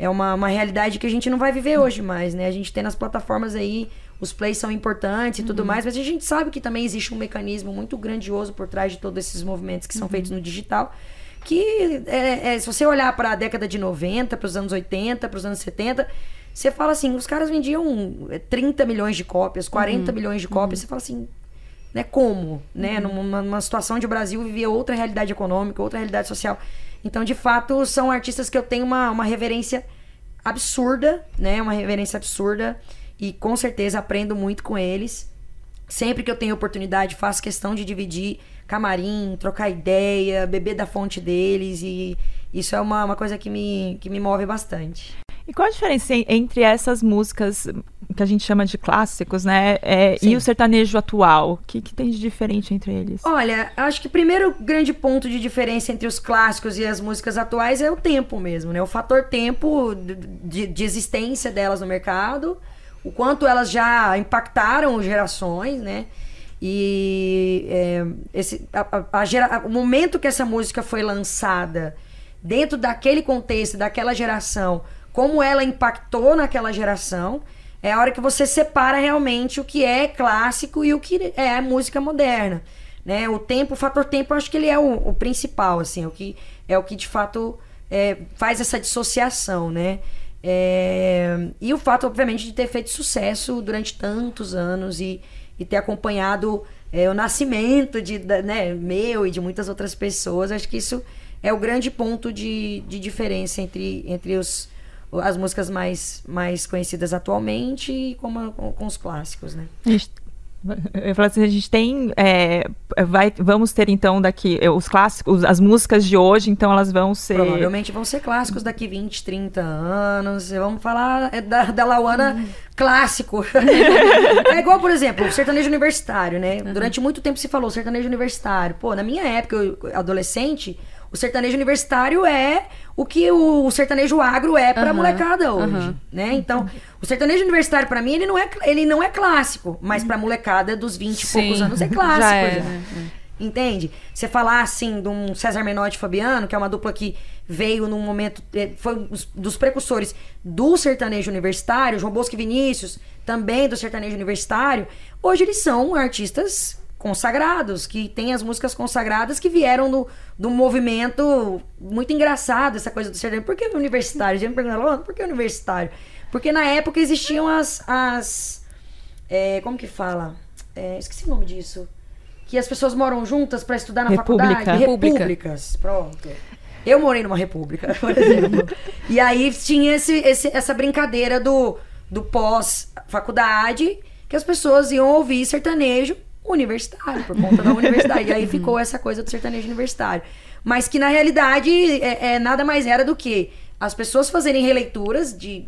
é uma, uma realidade que a gente não vai viver hoje mais, né? A gente tem nas plataformas aí, os plays são importantes e tudo mais, mas a gente sabe que também existe um mecanismo muito grandioso por trás de todos esses movimentos que são feitos no digital. Que é, é, se você olhar para a década de 90, para os anos 80, para os anos 70, você fala assim, os caras vendiam é, 30 milhões de cópias, 40 milhões de cópias, você fala assim, né, como, né, numa, numa situação o Brasil vivia outra realidade econômica, outra realidade social. Então, de fato, são artistas que eu tenho uma, uma reverência absurda, né, uma reverência absurda. E com certeza aprendo muito com eles. Sempre que eu tenho oportunidade, faço questão de dividir camarim, trocar ideia, beber da fonte deles. E isso é uma, uma coisa que me, que me move bastante. E qual a diferença en- entre essas músicas que a gente chama de clássicos, né? é, e o sertanejo atual? O que, que tem de diferente entre eles? Olha, acho que o primeiro grande ponto de diferença entre os clássicos e as músicas atuais é o tempo mesmo, né? O fator tempo de, de- de existência delas no mercado, o quanto elas já impactaram gerações, né? E é, esse, a- a- a gera- o momento que essa música foi lançada, dentro daquele contexto, daquela geração, como ela impactou naquela geração, é a hora que você separa realmente o que é clássico e o que é música moderna. Né? O tempo, o fator tempo, eu acho que ele é o, o principal, assim, o que, é o que de fato é, faz essa dissociação, né? É, e o fato, obviamente, de ter feito sucesso durante tantos anos e, e ter acompanhado é, o nascimento de, da- né, meu e de muitas outras pessoas, acho que isso é o grande ponto de, de diferença entre, entre os, as músicas mais, mais conhecidas atualmente e como, com, com os clássicos, né? Eu falar assim, a gente tem. é, vai, vamos ter então daqui os clássicos, as músicas de hoje, então elas vão ser. Provavelmente vão ser clássicos daqui 20, 30 anos. Vamos falar é, da, da Lauana clássico. é igual, por exemplo, o sertanejo universitário, né? Durante muito tempo se falou sertanejo universitário. Pô, na minha época, eu, adolescente, o sertanejo universitário é o que o, o sertanejo agro é pra molecada hoje, né? Então, o sertanejo universitário pra mim ele não é ele não é clássico, mas pra molecada dos 20 e poucos anos é clássico já é, já. né? Entende? Você falar assim de um César Menotti e Fabiano, que é uma dupla que veio num momento. eh, Foi um dos- dos precursores do sertanejo universitário, João Bosco e Vinícius, também do sertanejo universitário. Hoje eles são artistas consagrados, que têm as músicas consagradas que vieram do, do movimento muito engraçado, essa coisa do sertanejo. Por que universitário? A gente me pergunta, "Luana, por que universitário? Porque na época existiam as. as eh, como que fala? Eh, esqueci o nome disso que as pessoas moram juntas para estudar na República. faculdade. República. Repúblicas. Pronto. Eu morei numa república, por exemplo. e aí tinha esse, esse- essa brincadeira do, do pós-faculdade, que as pessoas iam ouvir sertanejo universitário, por conta da universidade. E aí ficou essa coisa do sertanejo universitário. Mas que na realidade é, é nada mais era do que as pessoas fazerem releituras de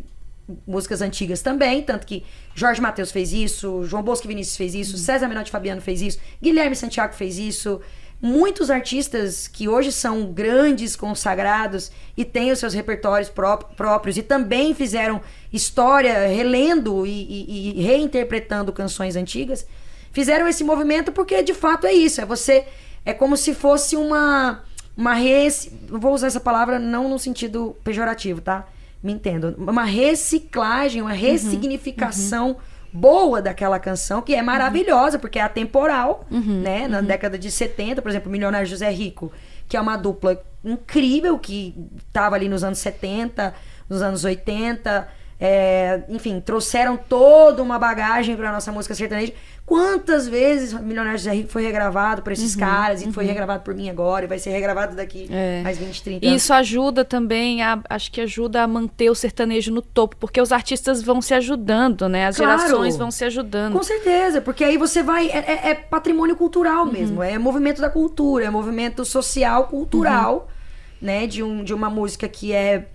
músicas antigas também, tanto que Jorge Mateus fez isso, João Bosco Vinícius fez isso, César Menotti Fabiano fez isso, Guilherme Santiago fez isso. Muitos artistas que hoje são grandes, consagrados e têm os seus repertórios pró- próprios e também fizeram história relendo e, e- e reinterpretando canções antigas, fizeram esse movimento porque de fato é isso, é você é como se fosse uma uma res... vou usar essa palavra não no sentido pejorativo, tá? Me entendo. Uma reciclagem, uma ressignificação boa daquela canção, que é maravilhosa, porque é atemporal, né? Na década de 70, por exemplo, Milionário José Rico, que é uma dupla incrível, que tava ali nos anos 70, nos anos 80, é, enfim, trouxeram toda uma bagagem para nossa música sertaneja. Quantas vezes Milionário José Rico foi regravado por esses caras e foi regravado por mim agora e vai ser regravado daqui É. mais 20, 30 E anos. isso ajuda também, a, acho que ajuda a manter o sertanejo no topo, porque os artistas vão se ajudando, né? As Claro. gerações vão se ajudando. Com certeza, porque aí você vai. É, é- é patrimônio cultural Uhum. mesmo. É movimento da cultura, é movimento social, cultural, Uhum. né? De, um, de uma música que é,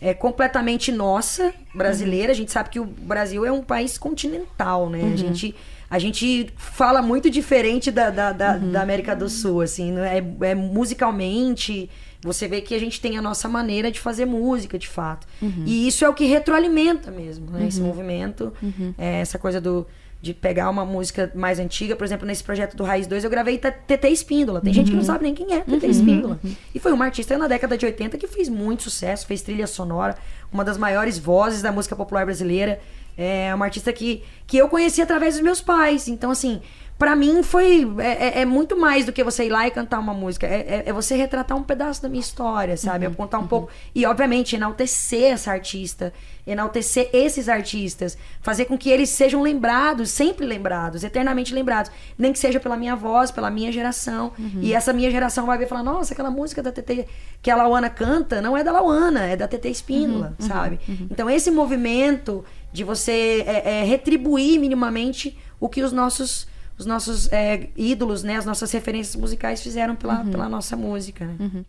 é completamente nossa, brasileira. Uhum. A gente sabe que o Brasil é um país continental, né? A, gente, a gente fala muito diferente da, da, da, Uhum. da América do Sul, assim. É, é musicalmente. Você vê que a gente tem a nossa maneira de fazer música, de fato. Uhum. E isso é o que retroalimenta mesmo, né? Esse movimento, Uhum. é, essa coisa do, de pegar uma música mais antiga. Por exemplo, nesse projeto do Raiz 2, eu gravei TT Espíndola. Tem gente que Uhum. não sabe nem quem é TT Espíndola. E foi uma artista na década de 80 que fez muito sucesso, fez trilha sonora, uma das maiores vozes da música popular brasileira. É uma artista que, que eu conheci através dos meus pais. Então, assim, pra mim foi. É, é- é muito mais do que você ir lá e cantar uma música. É, é- é você retratar um pedaço da minha história, sabe? É contar um pouco. E, obviamente, enaltecer essa artista, enaltecer esses artistas, fazer com que eles sejam lembrados, sempre lembrados, eternamente lembrados. Nem que seja pela minha voz, pela minha geração. E essa minha geração vai ver e falar: nossa, aquela música da TT que a Lauana canta não é da Lauana, é da TT Espíndola, sabe? Então, esse movimento de você é, é, retribuir minimamente o que os nossos os nossos é, ídolos, né, as nossas referências musicais fizeram pela, pela nossa música. Né?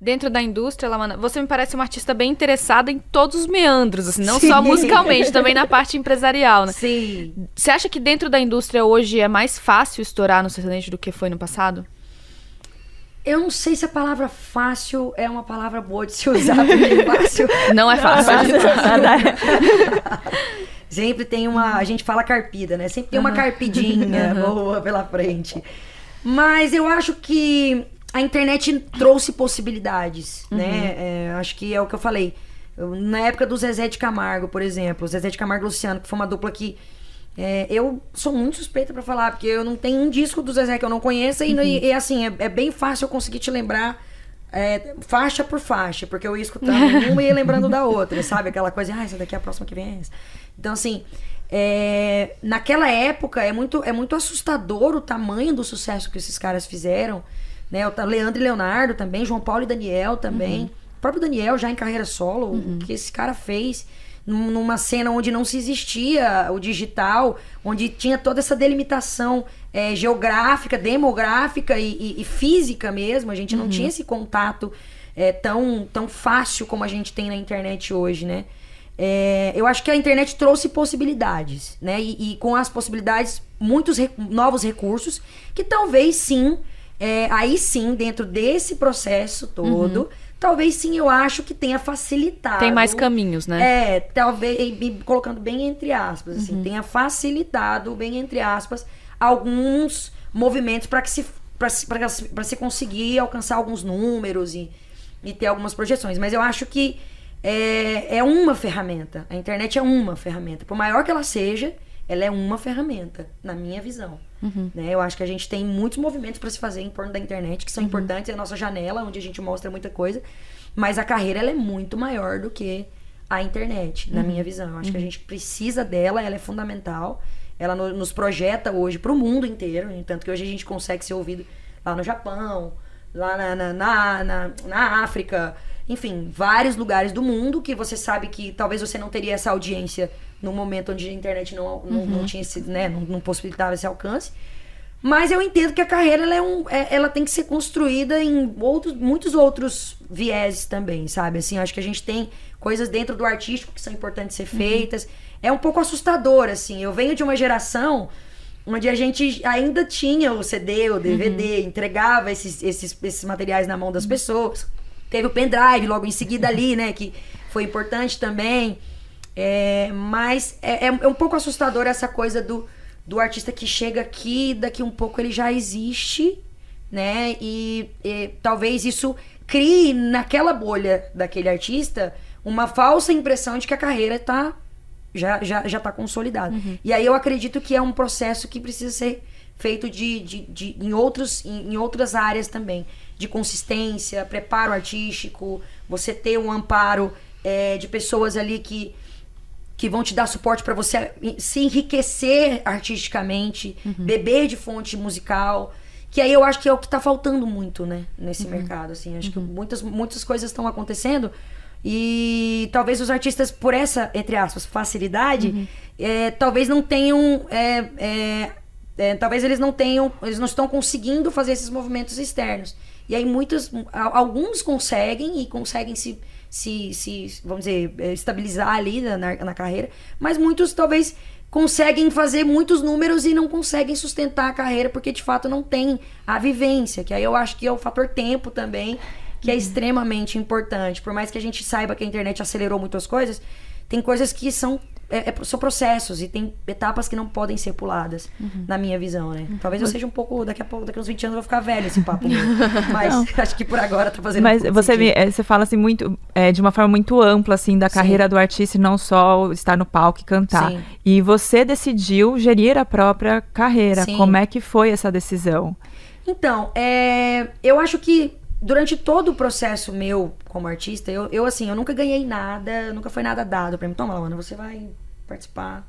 Dentro da indústria, Lamana, você me parece uma artista bem interessada em todos os meandros, assim, não Sim. só musicalmente, também na parte empresarial, né? Sim. Você acha que dentro da indústria hoje é mais fácil estourar no sertanejo do que foi no passado? Eu não sei se a palavra fácil é uma palavra boa de se usar, porque fácil Não é fácil. sempre tem uma. A gente fala carpida, né? Sempre tem uma carpidinha boa pela frente. Mas eu acho que a internet trouxe possibilidades, né? É, acho que é o que eu falei. Na época do Zezé de Camargo, por exemplo, o Zezé de Camargo e Luciano, que foi uma dupla que. É, eu sou muito suspeita pra falar, porque eu não tenho um disco do Zezé que eu não conheça, e, e, e, assim, é, é bem fácil eu conseguir te lembrar é, faixa por faixa, porque eu ia escutando uma e ia lembrando da outra, sabe? Aquela coisa, ah, essa daqui é a próxima que vem é essa. Então, assim, é, naquela época é muito, é muito assustador o tamanho do sucesso que esses caras fizeram. Né? O Leandro e Leonardo também, João Paulo e Daniel também. O próprio Daniel já em carreira solo, o que esse cara fez numa cena onde não se existia o digital, onde tinha toda essa delimitação é, geográfica, demográfica e, e- e física mesmo. A gente não tinha esse contato é, tão, tão fácil como a gente tem na internet hoje, né? É, eu acho que a internet trouxe possibilidades, né? E, e com as possibilidades, muitos re- novos recursos que talvez sim, é, aí sim, dentro desse processo todo, talvez sim eu acho que tenha facilitado. Tem mais caminhos, né? É, talvez, colocando bem entre aspas, assim, tenha facilitado, bem entre aspas, alguns movimentos para que se para se conseguir alcançar alguns números e, e ter algumas projeções. Mas eu acho que é, é uma ferramenta. A internet é uma ferramenta. Por maior que ela seja, ela é uma ferramenta, na minha visão. Né? Eu acho que a gente tem muitos movimentos para se fazer em torno da internet que são importantes, é a nossa janela, onde a gente mostra muita coisa. Mas a carreira ela é muito maior do que a internet, na minha visão. Eu acho que a gente precisa dela, ela é fundamental. Ela no- nos projeta hoje para o mundo inteiro, né? tanto que hoje a gente consegue ser ouvido lá no Japão, lá na, na, na, na- na África, enfim, vários lugares do mundo que você sabe que talvez você não teria essa audiência no momento onde a internet não, não, não tinha esse, né, não, não possibilitava esse alcance. Mas eu entendo que a carreira ela, é um, é- ela tem que ser construída em outros, muitos outros vieses também, sabe? Assim, acho que a gente tem coisas dentro do artístico que são importantes ser feitas. É um pouco assustador, assim. Eu venho de uma geração onde a gente ainda tinha o CD, o DVD, entregava esses, esses, esses materiais na mão das pessoas. Teve o pendrive logo em seguida ali, né? Que foi importante também. É, mas é, é- é um pouco assustador essa coisa do, do artista que chega aqui, daqui um pouco ele já existe, né? E, e talvez isso crie naquela bolha daquele artista uma falsa impressão de que a carreira tá já já já tá consolidada. E aí eu acredito que é um processo que precisa ser feito de, de, de em outros em, em outras áreas também, de consistência, preparo artístico, você ter um amparo é, de pessoas ali que que vão te dar suporte para você se enriquecer artisticamente, beber de fonte musical. Que aí eu acho que é o que tá faltando muito, né, nesse mercado, assim. Acho que muitas, muitas coisas estão acontecendo e talvez os artistas, por essa, entre aspas, facilidade, é, talvez não tenham. é, é, é, talvez eles não tenham. Eles não estão conseguindo fazer esses movimentos externos. E aí muitos. Alguns conseguem e conseguem se. Se, se vamos dizer, é, estabilizar ali na, na, na carreira, mas muitos talvez conseguem fazer muitos números e não conseguem sustentar a carreira porque de fato não tem a vivência, que aí eu acho que é o fator tempo também, que é extremamente importante. Por mais que a gente saiba que a internet acelerou muitas coisas, tem coisas que são, é- é- são processos e tem etapas que não podem ser puladas, na minha visão, né? Talvez eu seja um pouco, daqui a pouco, daqui a uns 20 anos eu vou ficar velho esse papo meu. Mas acho que por agora tá fazendo Mas um você, me- eh, você fala assim muito é, de uma forma muito ampla assim da Sim. carreira do artista e não só estar no palco e cantar. Sim. E você decidiu gerir a própria carreira. Sim. Como é que foi essa decisão? Então, é, eu acho que durante todo o processo meu como artista, eu, eu assim, eu nunca ganhei nada, nunca foi nada dado pra mim. Toma, Luana, você vai participar,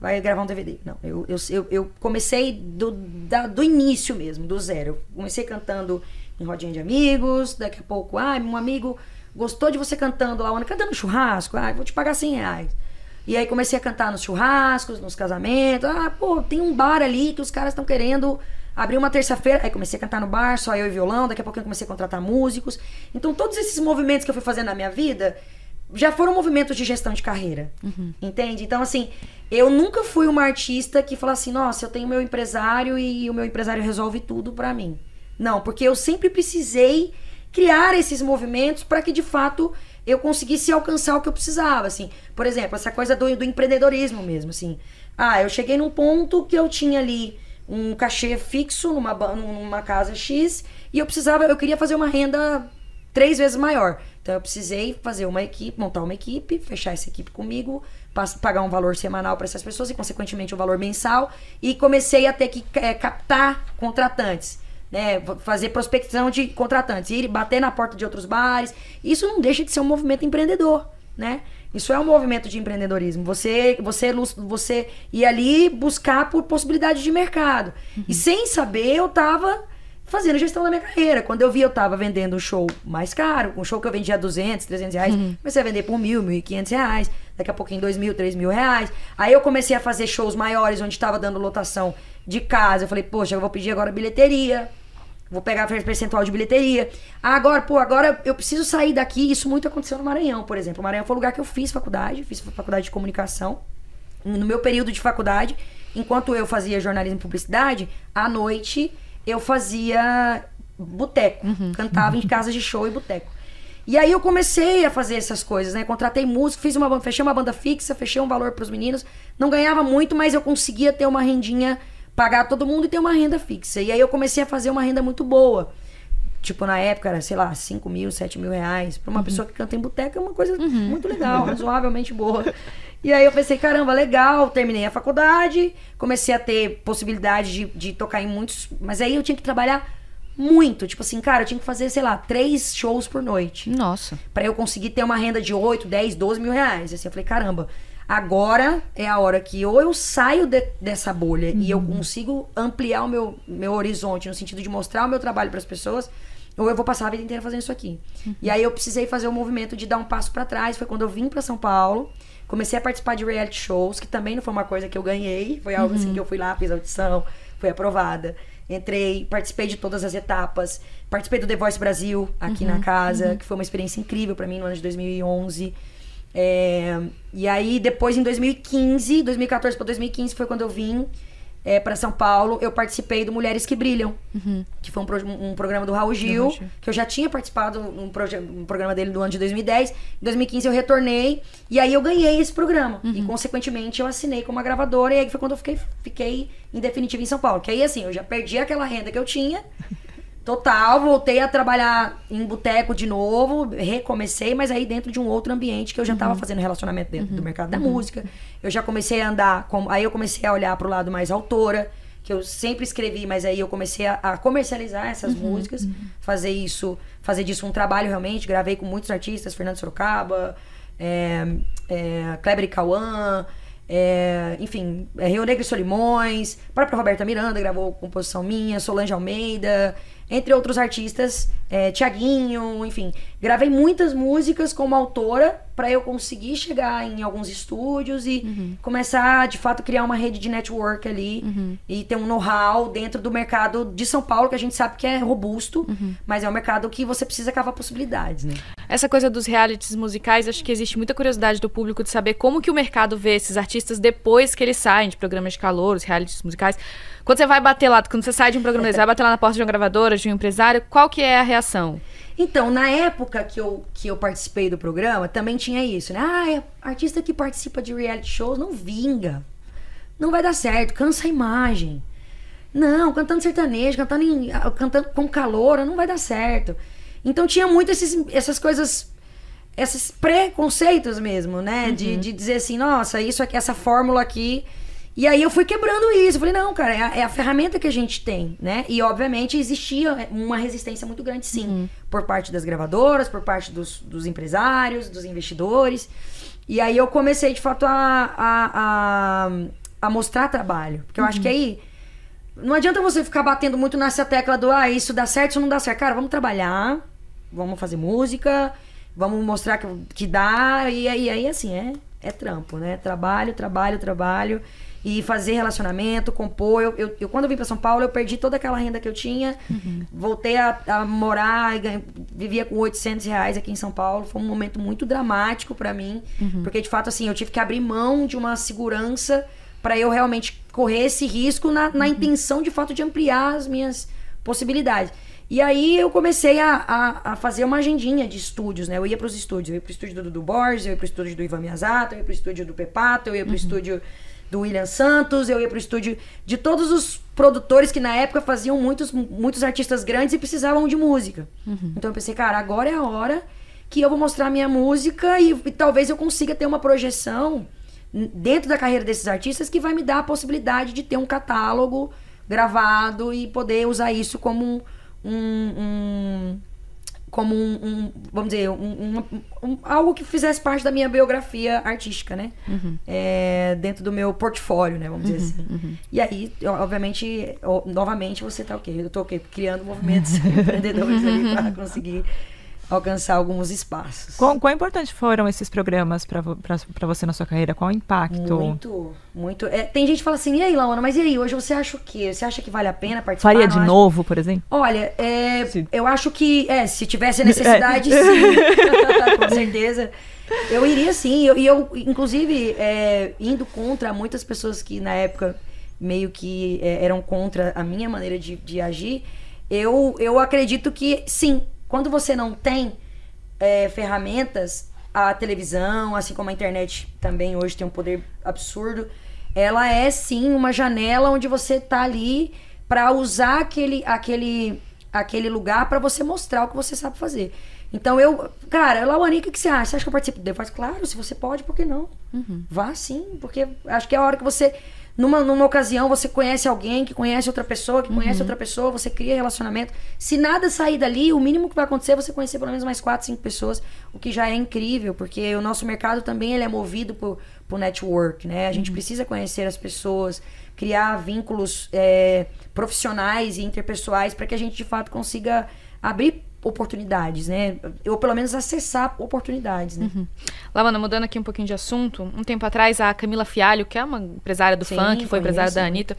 vai gravar um DVD. Não, eu, eu, eu, comecei do, da- do início mesmo, do zero. Eu comecei cantando em rodinha de amigos, daqui a pouco, ah, um amigo gostou de você cantando lá, cantando no churrasco, ah, vou te pagar 100 reais. E aí comecei a cantar nos churrascos, nos casamentos. Ah, pô, tem um bar ali que os caras estão querendo abrir uma terça-feira. Aí comecei a cantar no bar, só eu e violão. Daqui a pouco eu comecei a contratar músicos. Então todos esses movimentos que eu fui fazendo na minha vida já foram movimentos de gestão de carreira. Entende? Então, assim, eu nunca fui uma artista que fala assim, nossa, eu tenho meu empresário e o meu empresário resolve tudo pra mim. Não, porque eu sempre precisei criar esses movimentos para que de fato eu conseguisse alcançar o que eu precisava, assim. Por exemplo, essa coisa do, do empreendedorismo mesmo, assim. Ah, eu cheguei num ponto que eu tinha ali um cachê fixo numa, numa casa X e eu precisava, eu queria fazer uma renda três vezes maior. Então eu precisei fazer uma equipe, montar uma equipe, fechar essa equipe comigo, pagar um valor semanal para essas pessoas e consequentemente um valor mensal e comecei a ter que eh, captar contratantes. Né, fazer prospecção de contratantes, ir bater na porta de outros bares. Isso não deixa de ser um movimento empreendedor, né? Isso é um movimento de empreendedorismo. Você, você, lu- você ir ali buscar por possibilidade de mercado. E sem saber, eu tava fazendo gestão da minha carreira. Quando eu vi, eu tava vendendo um show mais caro, um show que eu vendia 200, 300 reais, comecei a vender por mil, mil e quinhentos reais, daqui a pouquinho dois mil, três mil reais. Aí eu comecei a fazer shows maiores, onde estava dando lotação de casa. Eu falei, poxa, eu vou pedir agora bilheteria. Vou pegar percentual de bilheteria. Ah, agora, pô, agora eu preciso sair daqui. Isso muito aconteceu no Maranhão, por exemplo. O Maranhão foi o lugar que eu fiz faculdade, fiz faculdade de comunicação. No meu período de faculdade, enquanto eu fazia jornalismo e publicidade, à noite eu fazia boteco. Cantava em casas de show e boteco. E aí eu comecei a fazer essas coisas, né? Contratei músico, fiz uma, fechei uma banda fixa, fechei um valor pros meninos. Não ganhava muito, mas eu conseguia ter uma rendinha, pagar todo mundo e ter uma renda fixa. E aí eu comecei a fazer uma renda muito boa. Tipo, na época era, sei lá, 5 mil, 7 mil reais. Pra uma pessoa que canta em boteca é uma coisa muito legal, razoavelmente boa. E aí eu pensei, caramba, legal, terminei a faculdade, comecei a ter possibilidade de, de tocar em muitos. Mas aí eu tinha que trabalhar muito. Tipo assim, cara, eu tinha que fazer, sei lá, três shows por noite. Nossa. Pra eu conseguir ter uma renda de 8, 10, 12 mil reais. Assim, eu falei, caramba, agora é a hora que ou eu saio de- dessa bolha e eu consigo ampliar o meu, meu horizonte no sentido de mostrar o meu trabalho pras pessoas, ou eu vou passar a vida inteira fazendo isso aqui. E aí eu precisei fazer o movimento de dar um passo pra trás. Foi quando eu vim pra São Paulo. Comecei a participar de reality shows, que também não foi uma coisa que eu ganhei. Foi algo assim que eu fui lá, fiz audição, fui aprovada. Entrei, participei de todas as etapas. Participei do The Voice Brasil aqui na casa, que foi uma experiência incrível pra mim no ano de 2011. É, e aí, depois, em 2015, 2014 para 2015, foi quando eu vim é, para São Paulo. Eu participei do Mulheres que Brilham, que foi um, pro- um programa do Raul Gil, Gil. que eu já tinha participado num um programa dele do ano de 2010. Em 2015 eu retornei e aí eu ganhei esse programa. E consequentemente eu assinei com uma gravadora e aí foi quando eu fiquei, fiquei em definitivo em São Paulo. Que aí assim, eu já perdi aquela renda que eu tinha Total, voltei a trabalhar em boteco de novo, recomecei, mas aí dentro de um outro ambiente que eu já estava Uhum. fazendo relacionamento dentro do mercado da música. Eu já comecei a andar, com, aí eu comecei a olhar pro lado mais autora, que eu sempre escrevi, mas aí eu comecei a, a comercializar essas Uhum, músicas, fazer isso, fazer disso um trabalho realmente. Gravei com muitos artistas, Fernando Sorocaba, é, é, Kleber Cauã, é, enfim, é, Rio Negro e Solimões, a própria Roberta Miranda gravou composição minha, Solange Almeida, entre outros artistas, é, Tiaguinho, enfim. Gravei muitas músicas como autora para eu conseguir chegar em alguns estúdios e começar, de fato, criar uma rede de network ali e ter um know-how dentro do mercado de São Paulo, que a gente sabe que é robusto, mas é um mercado que você precisa cavar possibilidades, né? Essa coisa dos realities musicais, acho que existe muita curiosidade do público de saber como que o mercado vê esses artistas depois que eles saem de programas de calor, os realities musicais. Quando você vai bater lá, quando você sai de um programa desse, vai bater lá na porta de uma gravadora, de um empresário, qual que é a reação? Então, na época que eu, que eu participei do programa, também tinha isso, né? Ah, artista que participa de reality shows não vinga. Não vai dar certo, cansa a imagem. Não, cantando sertanejo, cantando, em, ah, cantando com calor, não vai dar certo. Então tinha muito esses, essas coisas, esses preconceitos mesmo, né? De, de dizer assim, nossa, isso aqui, essa fórmula aqui. E aí eu fui quebrando isso. Eu falei, não, cara, é a, é a ferramenta que a gente tem, né? E obviamente existia uma resistência muito grande, sim, por parte das gravadoras, por parte dos, dos empresários, dos investidores. E aí eu comecei, de fato, a, a, a, a mostrar trabalho. Porque eu acho que aí não adianta você ficar batendo muito nessa tecla do ah, isso dá certo, isso não dá certo. Cara, vamos trabalhar, vamos fazer música, vamos mostrar que, que dá. E aí, aí assim, é, é trampo, né? Trabalho, trabalho, trabalho. E fazer relacionamento, compor. Eu, eu, eu- quando eu vim pra São Paulo, eu perdi toda aquela renda que eu tinha. Voltei a, a morar, e vivia com 800 reais aqui em São Paulo. Foi um momento muito dramático pra mim. Porque, de fato, assim, eu tive que abrir mão de uma segurança para eu realmente correr esse risco na, na intenção de fato de ampliar as minhas possibilidades. E aí eu comecei a, a, a fazer uma agendinha de estúdios, né? Eu ia pros estúdios, eu ia pro estúdio do Dudu Borges, eu ia pro estúdio do Ivan Miyazato, eu ia pro estúdio do Pepato, eu ia pro estúdio do William Santos, eu ia pro estúdio de todos os produtores que na época faziam muitos, muitos artistas grandes e precisavam de música. Então eu pensei, cara, agora é a hora que eu vou mostrar minha música e, e talvez eu consiga ter uma projeção dentro da carreira desses artistas que vai me dar a possibilidade de ter um catálogo gravado e poder usar isso como um- um- como um, um- vamos dizer um, um- algo que fizesse parte da minha biografia artística né? É, dentro do meu portfólio né vamos dizer assim. e aí obviamente novamente você tá o quê? Eu tô o quê? Criando movimentos empreendedores ali para conseguir alcançar alguns espaços Quão, quão importante foram esses programas pra você na sua carreira? Qual o impacto? Muito, muito. É, tem gente que fala assim, e aí, Laona, mas e aí, hoje você acha o quê? Você acha que vale a pena participar? Faria de acha? novo, por exemplo? Olha, é, eu acho que, é, se tivesse necessidade, sim. Com certeza. Eu iria sim. Eu- E eu, inclusive, é, indo contra muitas pessoas que na época meio que é, eram contra a minha maneira de, de agir, eu, eu acredito que sim, quando você não tem é, ferramentas, a televisão, assim como a internet também hoje tem um poder absurdo, ela é sim uma janela onde você tá ali para usar aquele, aquele, aquele lugar para você mostrar o que você sabe fazer. Então eu, cara, Lauane, o que, que você acha? Você acha que eu participo do Voice? Claro, se você pode, por que não? Vá sim, porque acho que é a hora que você, numa, numa ocasião, você conhece alguém que conhece outra pessoa, que conhece outra pessoa, você cria relacionamento. Se nada sair dali, o mínimo que vai acontecer é você conhecer pelo menos mais quatro, cinco pessoas, o que já é incrível, porque o nosso mercado também ele é movido por, por network, né? A gente precisa conhecer as pessoas, criar vínculos é, profissionais e interpessoais para que a gente de fato consiga abrir oportunidades, né? Ou pelo menos acessar oportunidades, né? Lavana, mudando aqui um pouquinho de assunto, um tempo atrás a Camila Fialho, que é uma empresária do Sim, funk, foi empresária da. Anitta,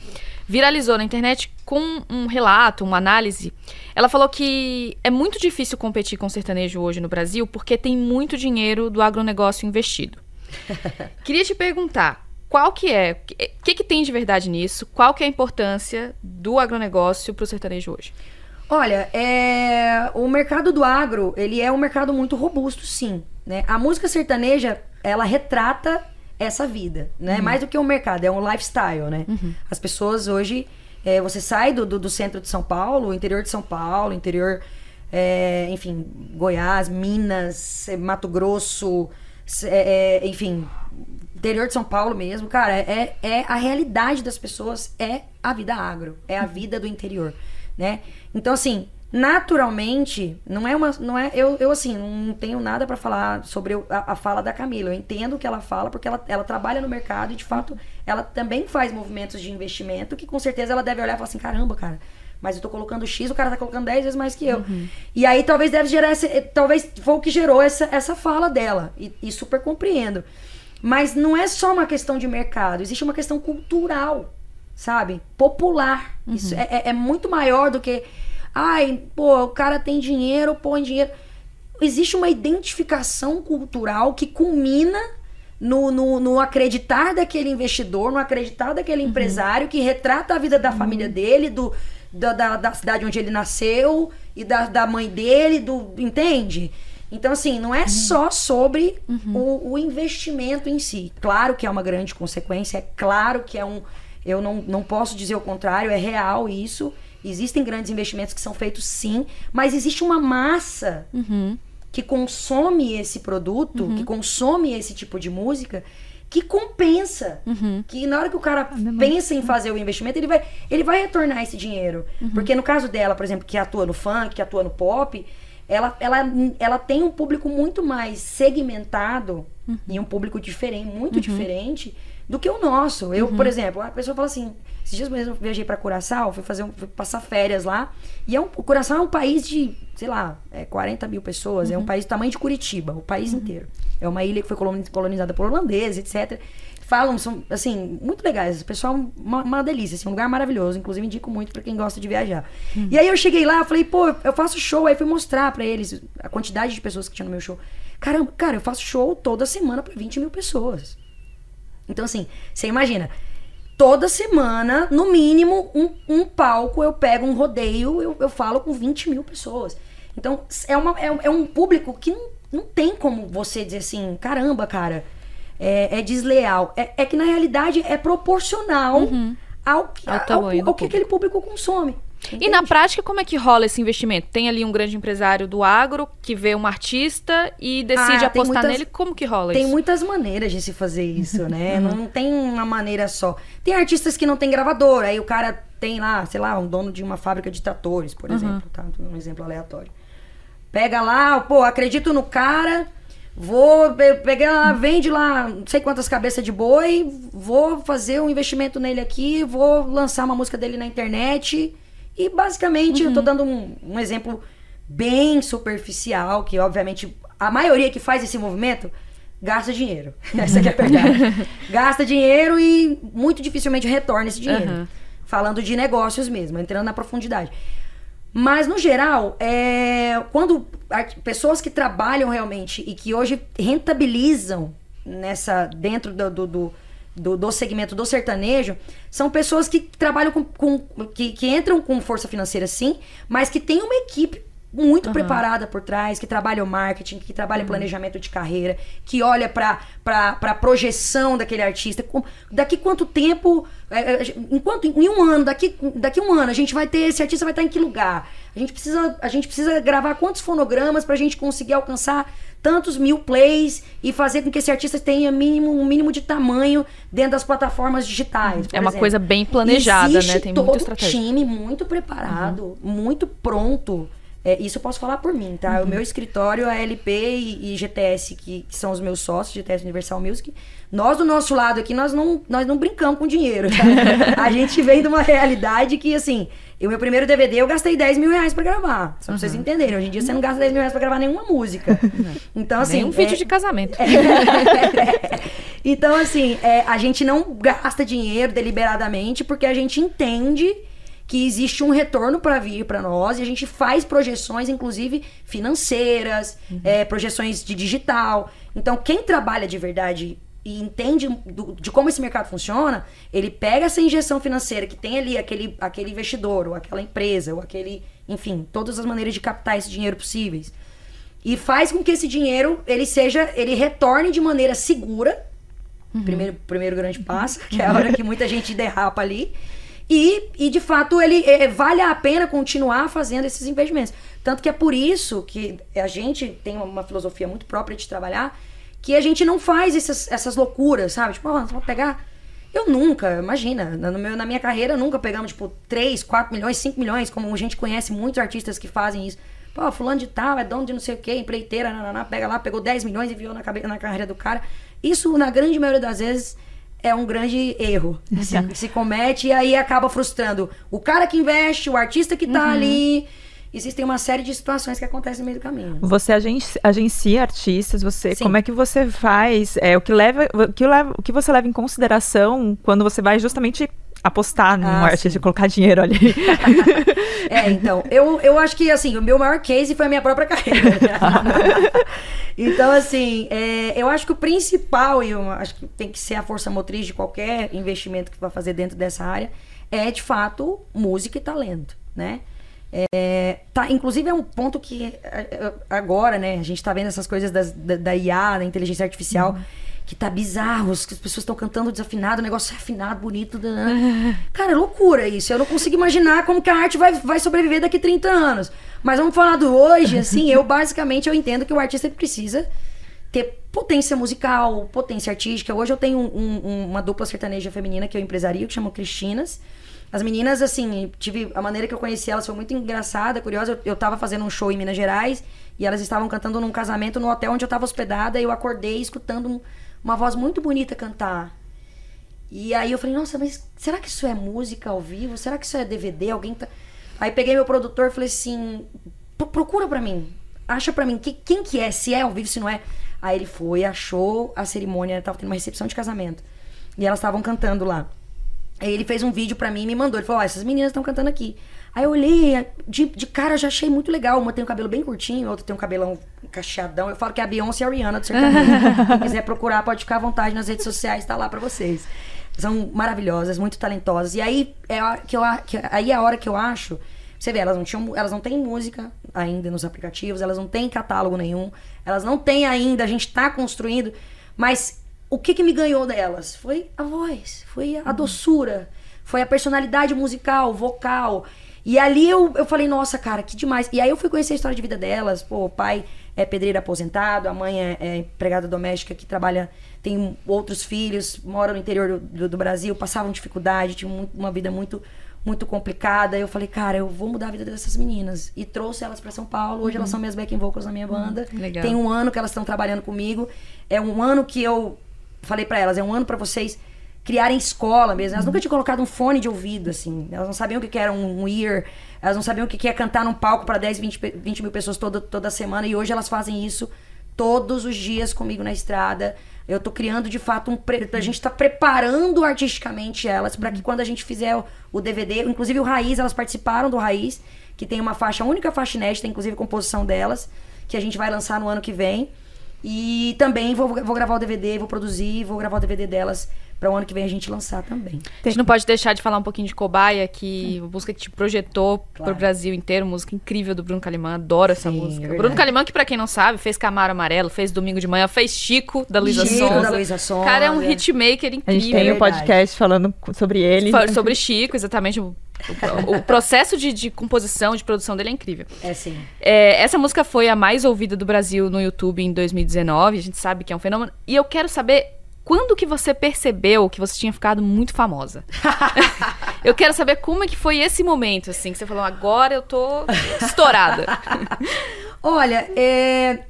viralizou na internet com um relato, uma análise. Ela falou que é muito difícil competir com o sertanejo hoje no Brasil porque tem muito dinheiro do agronegócio investido. Queria te perguntar, qual que é, o que, que tem de verdade nisso? Qual que é a importância do agronegócio para o sertanejo hoje? Olha, é... o mercado do agro, ele é um mercado muito robusto, sim. Né? A música sertaneja, ela retrata essa vida, né? Mais do que um mercado, é um lifestyle, né? As pessoas hoje É, você sai do, do, do centro de São Paulo, interior de São Paulo, interior, é, enfim, Goiás, Minas, é, Mato Grosso, é, é, enfim, interior de São Paulo mesmo, cara, é, é a realidade das pessoas, é a vida agro, é a vida do interior, né? Então, assim, naturalmente, não é uma. Não é, eu, eu assim, não tenho nada para falar sobre a, a, fala da Camila. Eu entendo o que ela fala, porque ela, ela trabalha no mercado e, de fato, ela também faz movimentos de investimento que com certeza ela deve olhar e falar assim: caramba, cara. Mas eu tô colocando X, o cara tá colocando 10 vezes mais que eu. Uhum. E aí talvez deve gerar esse, Talvez foi o que gerou essa, essa fala dela. E, e super compreendo. Mas não é só uma questão de mercado, existe uma questão cultural, sabe? Popular. Uhum. Isso é, é, é muito maior do que Ai, pô, o cara tem dinheiro, põe dinheiro. Existe uma identificação cultural que culmina no, no, no, acreditar daquele investidor, no acreditar daquele uhum. empresário que retrata a vida da uhum. família dele, do, da, da, da, cidade onde ele nasceu e da, da mãe dele, do entende? Então, assim, não é uhum. só sobre uhum. o, o, investimento em si. Claro que é uma grande consequência, é claro que é um. Eu não, não posso dizer o contrário, é real isso. Existem grandes investimentos que são feitos sim, mas existe uma massa uhum. que consome esse produto, uhum. que consome esse tipo de música, que compensa. Uhum. Que na hora que o cara ah, pensa em fazer o investimento, ele vai, ele vai retornar esse dinheiro. Uhum. Porque no caso dela, por exemplo, que atua no funk, que atua no pop, ela, ela, ela tem um público muito mais segmentado uhum. e um público diferente, muito uhum. diferente do que o nosso. Eu, por exemplo, a pessoa fala assim: esses dias mesmo eu viajei para Curaçao, fui fazer um, fui passar férias lá. E é um, o Curaçao é um país de, sei lá, é 40 mil pessoas. Uhum. É um uhum. país do tamanho de Curitiba, o país uhum. inteiro. É uma ilha que foi colonizada por holandeses, etc. Falam, são, assim, muito legais. O pessoal, uma, uma delícia, assim, um lugar maravilhoso. Inclusive, indico muito para quem gosta de viajar. Uhum. E aí eu cheguei lá, falei, pô, eu faço show. Aí fui mostrar para eles a quantidade de pessoas que tinha no meu show. Caramba, cara, eu faço show toda semana para 20 mil pessoas. Então, assim, você imagina, toda semana, no mínimo, um, um palco, eu pego um rodeio, eu, eu falo com 20 mil pessoas. Então, é, uma, é, é um público que não, não tem como você dizer assim, caramba, cara, é, é desleal. É, é, que na realidade é proporcional uhum. ao, que, ao, ao, ao que aquele público consome. Entende? E na prática, como é que rola esse investimento? Tem ali um grande empresário do agro que vê um artista e decide ah, apostar muitas, nele? Como que rola tem isso? Tem muitas maneiras de se fazer isso, né? uhum. Não tem uma maneira só. Tem artistas que não tem gravador, aí o cara tem lá, sei lá, um dono de uma fábrica de tratores, por uhum. exemplo, tá? Um exemplo aleatório. Pega lá, pô, acredito no cara, vou pegar lá, vende lá não sei quantas cabeças de boi, vou fazer um investimento nele aqui, vou lançar uma música dele na internet e basicamente, uhum. eu tô uhum. dando um, um exemplo bem superficial, que obviamente a maioria que faz esse movimento gasta dinheiro. Essa é a verdade. gasta dinheiro e muito dificilmente retorna esse dinheiro. Uhum. Falando de negócios mesmo, entrando na profundidade. Mas, no geral, é, quando pessoas que trabalham realmente e que hoje rentabilizam nessa dentro do, do, do do, do segmento do sertanejo são pessoas que trabalham com. com que, que entram com força financeira, sim, mas que tem uma equipe muito uhum. preparada por trás, que trabalha o marketing, que trabalha uhum. planejamento de carreira, que olha para a projeção daquele artista. Daqui quanto tempo, é, é, enquanto em um ano, daqui, daqui um ano, a gente vai ter esse artista vai estar em que lugar? A gente precisa, a gente precisa gravar quantos fonogramas para a gente conseguir alcançar tantos mil plays e fazer com que esse artista tenha mínimo, um mínimo de tamanho dentro das plataformas digitais. É uma exemplo. coisa bem planejada, Existe né? Tem todo muita estratégia. um time muito preparado, uhum. muito pronto. É, isso eu posso falar por mim, tá? Uhum. O meu escritório, a LP e, e GTS, que, que, são os meus sócios, GTS Universal Music, nós do nosso lado aqui, nós não, nós não brincamos com dinheiro, tá? a gente vem de uma realidade que, assim, o meu primeiro DVD eu gastei 10 mil reais pra gravar. Só pra uhum. vocês entenderem. Hoje em dia você não gasta 10 mil reais pra gravar nenhuma música. Então, assim. Nem um vídeo é... de casamento. então, assim, é, a gente não gasta dinheiro deliberadamente porque a gente entende que existe um retorno para vir para nós e a gente faz projeções, inclusive financeiras, uhum. é, projeções de digital. Então, quem trabalha de verdade e entende do, de como esse mercado funciona, ele pega essa injeção financeira que tem ali aquele, aquele investidor, ou aquela empresa, ou aquele, enfim, todas as maneiras de captar esse dinheiro possíveis. E faz com que esse dinheiro ele seja, ele retorne de maneira segura. Uhum. Primeiro, primeiro grande passo, que é a hora que muita gente derrapa ali. E, e de fato, ele é, vale a pena continuar fazendo esses investimentos. Tanto que é por isso que a gente tem uma filosofia muito própria de trabalhar, que a gente não faz essas, essas loucuras, sabe? Tipo, oh, vamos pegar. Eu nunca, imagina, no meu, na minha carreira nunca pegamos, tipo, 3, 4 milhões, 5 milhões, como a gente conhece muitos artistas que fazem isso. Pô, fulano de tal, é dono de não sei o quê, empreiteira, nananá, pega lá, pegou 10 milhões e enviou na, na carreira do cara. Isso, na grande maioria das vezes, é um grande erro se, se, comete e aí acaba frustrando o cara que investe, o artista que tá uhum. ali. Existem uma série de situações que acontecem no meio do caminho. Você agencia, agencia artistas, você Sim. como é que você faz? É, o que leva, o que leva, o que você leva em consideração quando você vai justamente apostar num ah, artista e colocar dinheiro ali. é, então, eu, eu acho que, assim, o meu maior case foi a minha própria carreira. então, assim, é, eu acho que o principal, e eu acho que tem que ser a força motriz de qualquer investimento que vai fazer dentro dessa área, é, de fato, música e talento, né? É, tá, inclusive é um ponto que é, é, agora, né, a gente tá vendo essas coisas das, da, da IA, da inteligência artificial, uhum que tá bizarro, que as pessoas estão cantando desafinado, o negócio é afinado, bonito. Né? Cara, é loucura isso. Eu não consigo imaginar como que a arte vai, vai sobreviver daqui 30 anos. Mas vamos falar do hoje, assim, eu basicamente eu entendo que o artista precisa ter potência musical, potência artística. Hoje eu tenho um, um, uma dupla sertaneja feminina que eu empresario, que chama Cristinas. As meninas, assim, tive. A maneira que eu conheci elas foi muito engraçada, curiosa. Eu, eu tava fazendo um show em Minas Gerais e elas estavam cantando num casamento no hotel onde eu tava hospedada. E eu acordei escutando uma voz muito bonita cantar. E aí eu falei, nossa, mas será que isso é música ao vivo? Será que isso é DVD? Alguém tá. Aí peguei meu produtor e falei assim: procura pra mim. Acha pra mim que, quem que é, se é ao vivo, se não é. Aí ele foi, achou a cerimônia, tava tendo uma recepção de casamento. E elas estavam cantando lá. Aí ele fez um vídeo pra mim e me mandou. Ele falou: Ó, essas meninas estão cantando aqui. Aí eu olhei, de, de cara já achei muito legal. Uma tem um cabelo bem curtinho, a outra tem um cabelão cacheadão. Eu falo que é a Beyoncé e a Rihanna do sertanejo. Quem quiser procurar, pode ficar à vontade nas redes sociais, tá lá pra vocês. São maravilhosas, muito talentosas. E aí é a, que eu, que, aí é a hora que eu acho. Você vê, elas não, tinham, elas não têm música ainda nos aplicativos, elas não têm catálogo nenhum, elas não têm ainda, a gente tá construindo. Mas o que, que me ganhou delas? Foi a voz, foi a doçura, foi a personalidade musical, vocal. E ali eu, eu falei, nossa, cara, que demais. E aí eu fui conhecer a história de vida delas. Pô, o pai é pedreiro aposentado, a mãe é, é empregada doméstica que trabalha, tem outros filhos, mora no interior do, do Brasil, passavam dificuldade, tinham uma vida muito muito complicada. Eu falei, cara, eu vou mudar a vida dessas meninas. E trouxe elas para São Paulo. Hoje uhum. elas são minhas backing vocals na minha uhum. banda. Uhum. Tem um ano que elas estão trabalhando comigo. É um ano que eu falei para elas, é um ano para vocês criarem escola mesmo. Elas nunca tinham colocado um fone de ouvido, assim. Elas não sabiam o que era um ear. Elas não sabiam o que é cantar num palco para 10, 20, 20 mil pessoas toda, toda semana. E hoje elas fazem isso todos os dias comigo na estrada. Eu tô criando de fato um. Pre... A gente tá preparando artisticamente elas para que quando a gente fizer o, DVD, inclusive o Raiz, elas participaram do Raiz, que tem uma faixa, única faixa inédita, inclusive composição delas, que a gente vai lançar no ano que vem. E também vou, vou gravar o DVD, vou produzir, vou gravar o DVD delas para o ano que vem a gente lançar também. A gente não pode deixar de falar um pouquinho de Cobaia, que música que te projetou claro. pro Brasil inteiro, música incrível do Bruno Calimã, adoro essa Sim, música. É Bruno Calimã, que para quem não sabe, fez Camaro Amarelo, fez Domingo de Manhã, fez Chico da Luísa Sonza. da Luísa Sonza. cara é um hitmaker incrível. A gente tem um podcast falando sobre ele. Sobre Chico, exatamente. O, o processo de, de, composição, de produção dele é incrível. É sim. É, essa música foi a mais ouvida do Brasil no YouTube em 2019. A gente sabe que é um fenômeno. E eu quero saber quando que você percebeu que você tinha ficado muito famosa? eu quero saber como é que foi esse momento, assim, que você falou, agora eu tô estourada. Olha, é...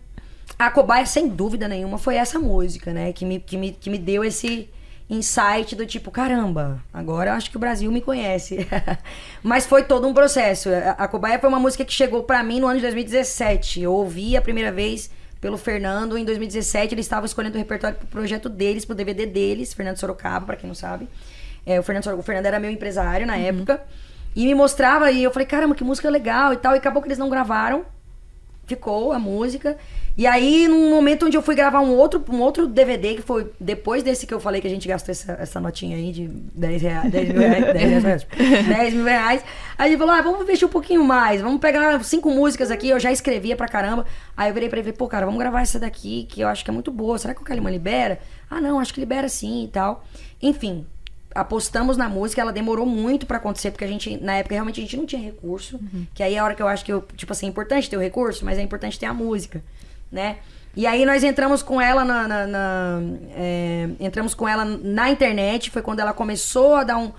a cobaia, sem dúvida nenhuma, foi essa música, né? Que me, que me, que me deu esse insight do tipo, caramba, agora eu acho que o Brasil me conhece. Mas foi todo um processo. A Cobaia foi uma música que chegou para mim no ano de 2017. Eu ouvi a primeira vez pelo Fernando. Em 2017, eles estavam escolhendo o repertório pro projeto deles, pro DVD deles, Fernando Sorocaba, para quem não sabe. É, o, Fernando, o Fernando era meu empresário na uhum. época. E me mostrava, e eu falei, caramba, que música legal e tal. E acabou que eles não gravaram. Ficou a música. E aí, num momento onde eu fui gravar um outro, um outro DVD, que foi depois desse que eu falei que a gente gastou essa, essa notinha aí de 10, reais, 10 mil reais, 10, reais, 10 mil reais. Aí ele falou, ah, vamos investir um pouquinho mais, vamos pegar cinco músicas aqui, eu já escrevia pra caramba. Aí eu virei pra ele, pô, cara, vamos gravar essa daqui, que eu acho que é muito boa. Será que o Kalima libera? Ah, não, acho que libera sim e tal. Enfim, apostamos na música, ela demorou muito pra acontecer, porque a gente, na época, realmente a gente não tinha recurso. Que aí é a hora que eu acho que, eu, tipo assim, é importante ter o recurso, mas é importante ter a música, né? E aí nós entramos com ela na. na- na, é, entramos com ela na internet, foi quando ela começou a dar um.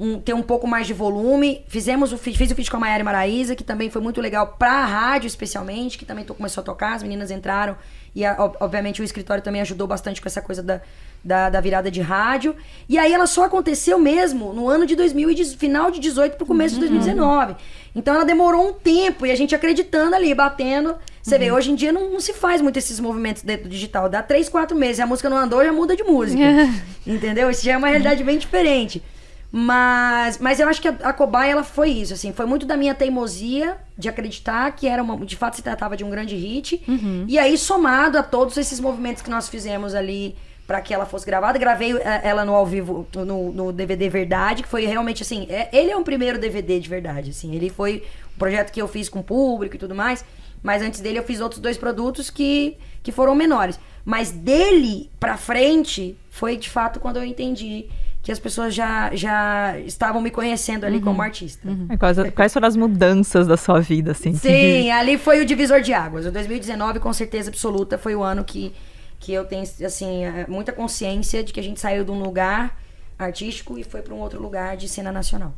um- ter um pouco mais de volume. Fizemos o fiz o feat com a Maiara e Maraísa, que também foi muito legal pra rádio, especialmente, que também to- começou a tocar, as meninas entraram. E a- ob- obviamente o escritório também ajudou bastante com essa coisa da, da, da virada de rádio. E aí ela só aconteceu mesmo no ano de 2010, final de 18 pro começo de 2019. Então ela demorou um tempo e a gente acreditando ali, batendo. Você vê, hoje em dia não, não se faz muito esses movimentos dentro do digital. Dá três, quatro meses, a música não andou, já muda de música. entendeu? Isso já é uma realidade bem diferente. Mas, mas eu acho que a, a cobaia ela foi isso, assim, foi muito da minha teimosia de acreditar que era uma, de fato se tratava de um grande hit. E aí somado a todos esses movimentos que nós fizemos ali para que ela fosse gravada, gravei eh, ela no ao vivo no, no DVD Verdade, que foi realmente assim, é- ele é um primeiro DVD de verdade, assim, ele foi um projeto que eu fiz com o público e tudo mais. Mas antes dele eu fiz outros dois produtos que, que foram menores. Mas dele pra frente foi de fato quando eu entendi que as pessoas já, já estavam me conhecendo ali como artista. É, Quais, quais foram as mudanças da sua vida, assim? que- Sim, ali foi o divisor de águas. O 2019, com certeza absoluta, foi o ano que, que eu tenho, assim, eh, muita consciência de que a gente saiu de um lugar artístico e foi para um outro lugar de cena nacional.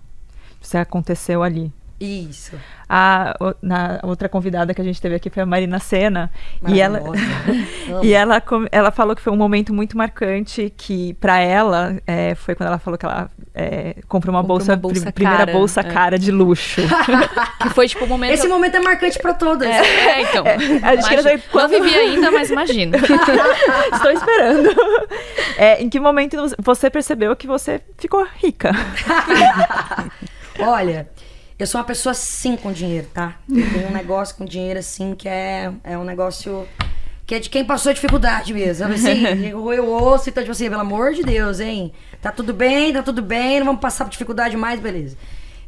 Você aconteceu ali. Isso. A, na outra convidada que a gente teve aqui foi a Marina Senna. E ela, e ela, ela falou que foi um momento muito marcante que para ela é, foi quando ela falou que ela é, comprou uma Comprou bolsa, uma bolsa pri- primeira cara, bolsa é. cara de luxo. Que foi tipo o momento. Esse momento é marcante para todas. É, então. a gente Imagina. saber Não quando- vivi ainda, mas imagina. Estou esperando. É, em que momento você percebeu que você ficou rica? Olha, eu sou uma pessoa sim com dinheiro, tá? Eu tenho um negócio com dinheiro assim que é, é um negócio que é de quem passou dificuldade mesmo. Sabe assim? Eu, eu ouço e então, tipo assim, pelo amor de Deus, hein? Tá tudo bem, tá tudo bem, não vamos passar por dificuldade mais, beleza.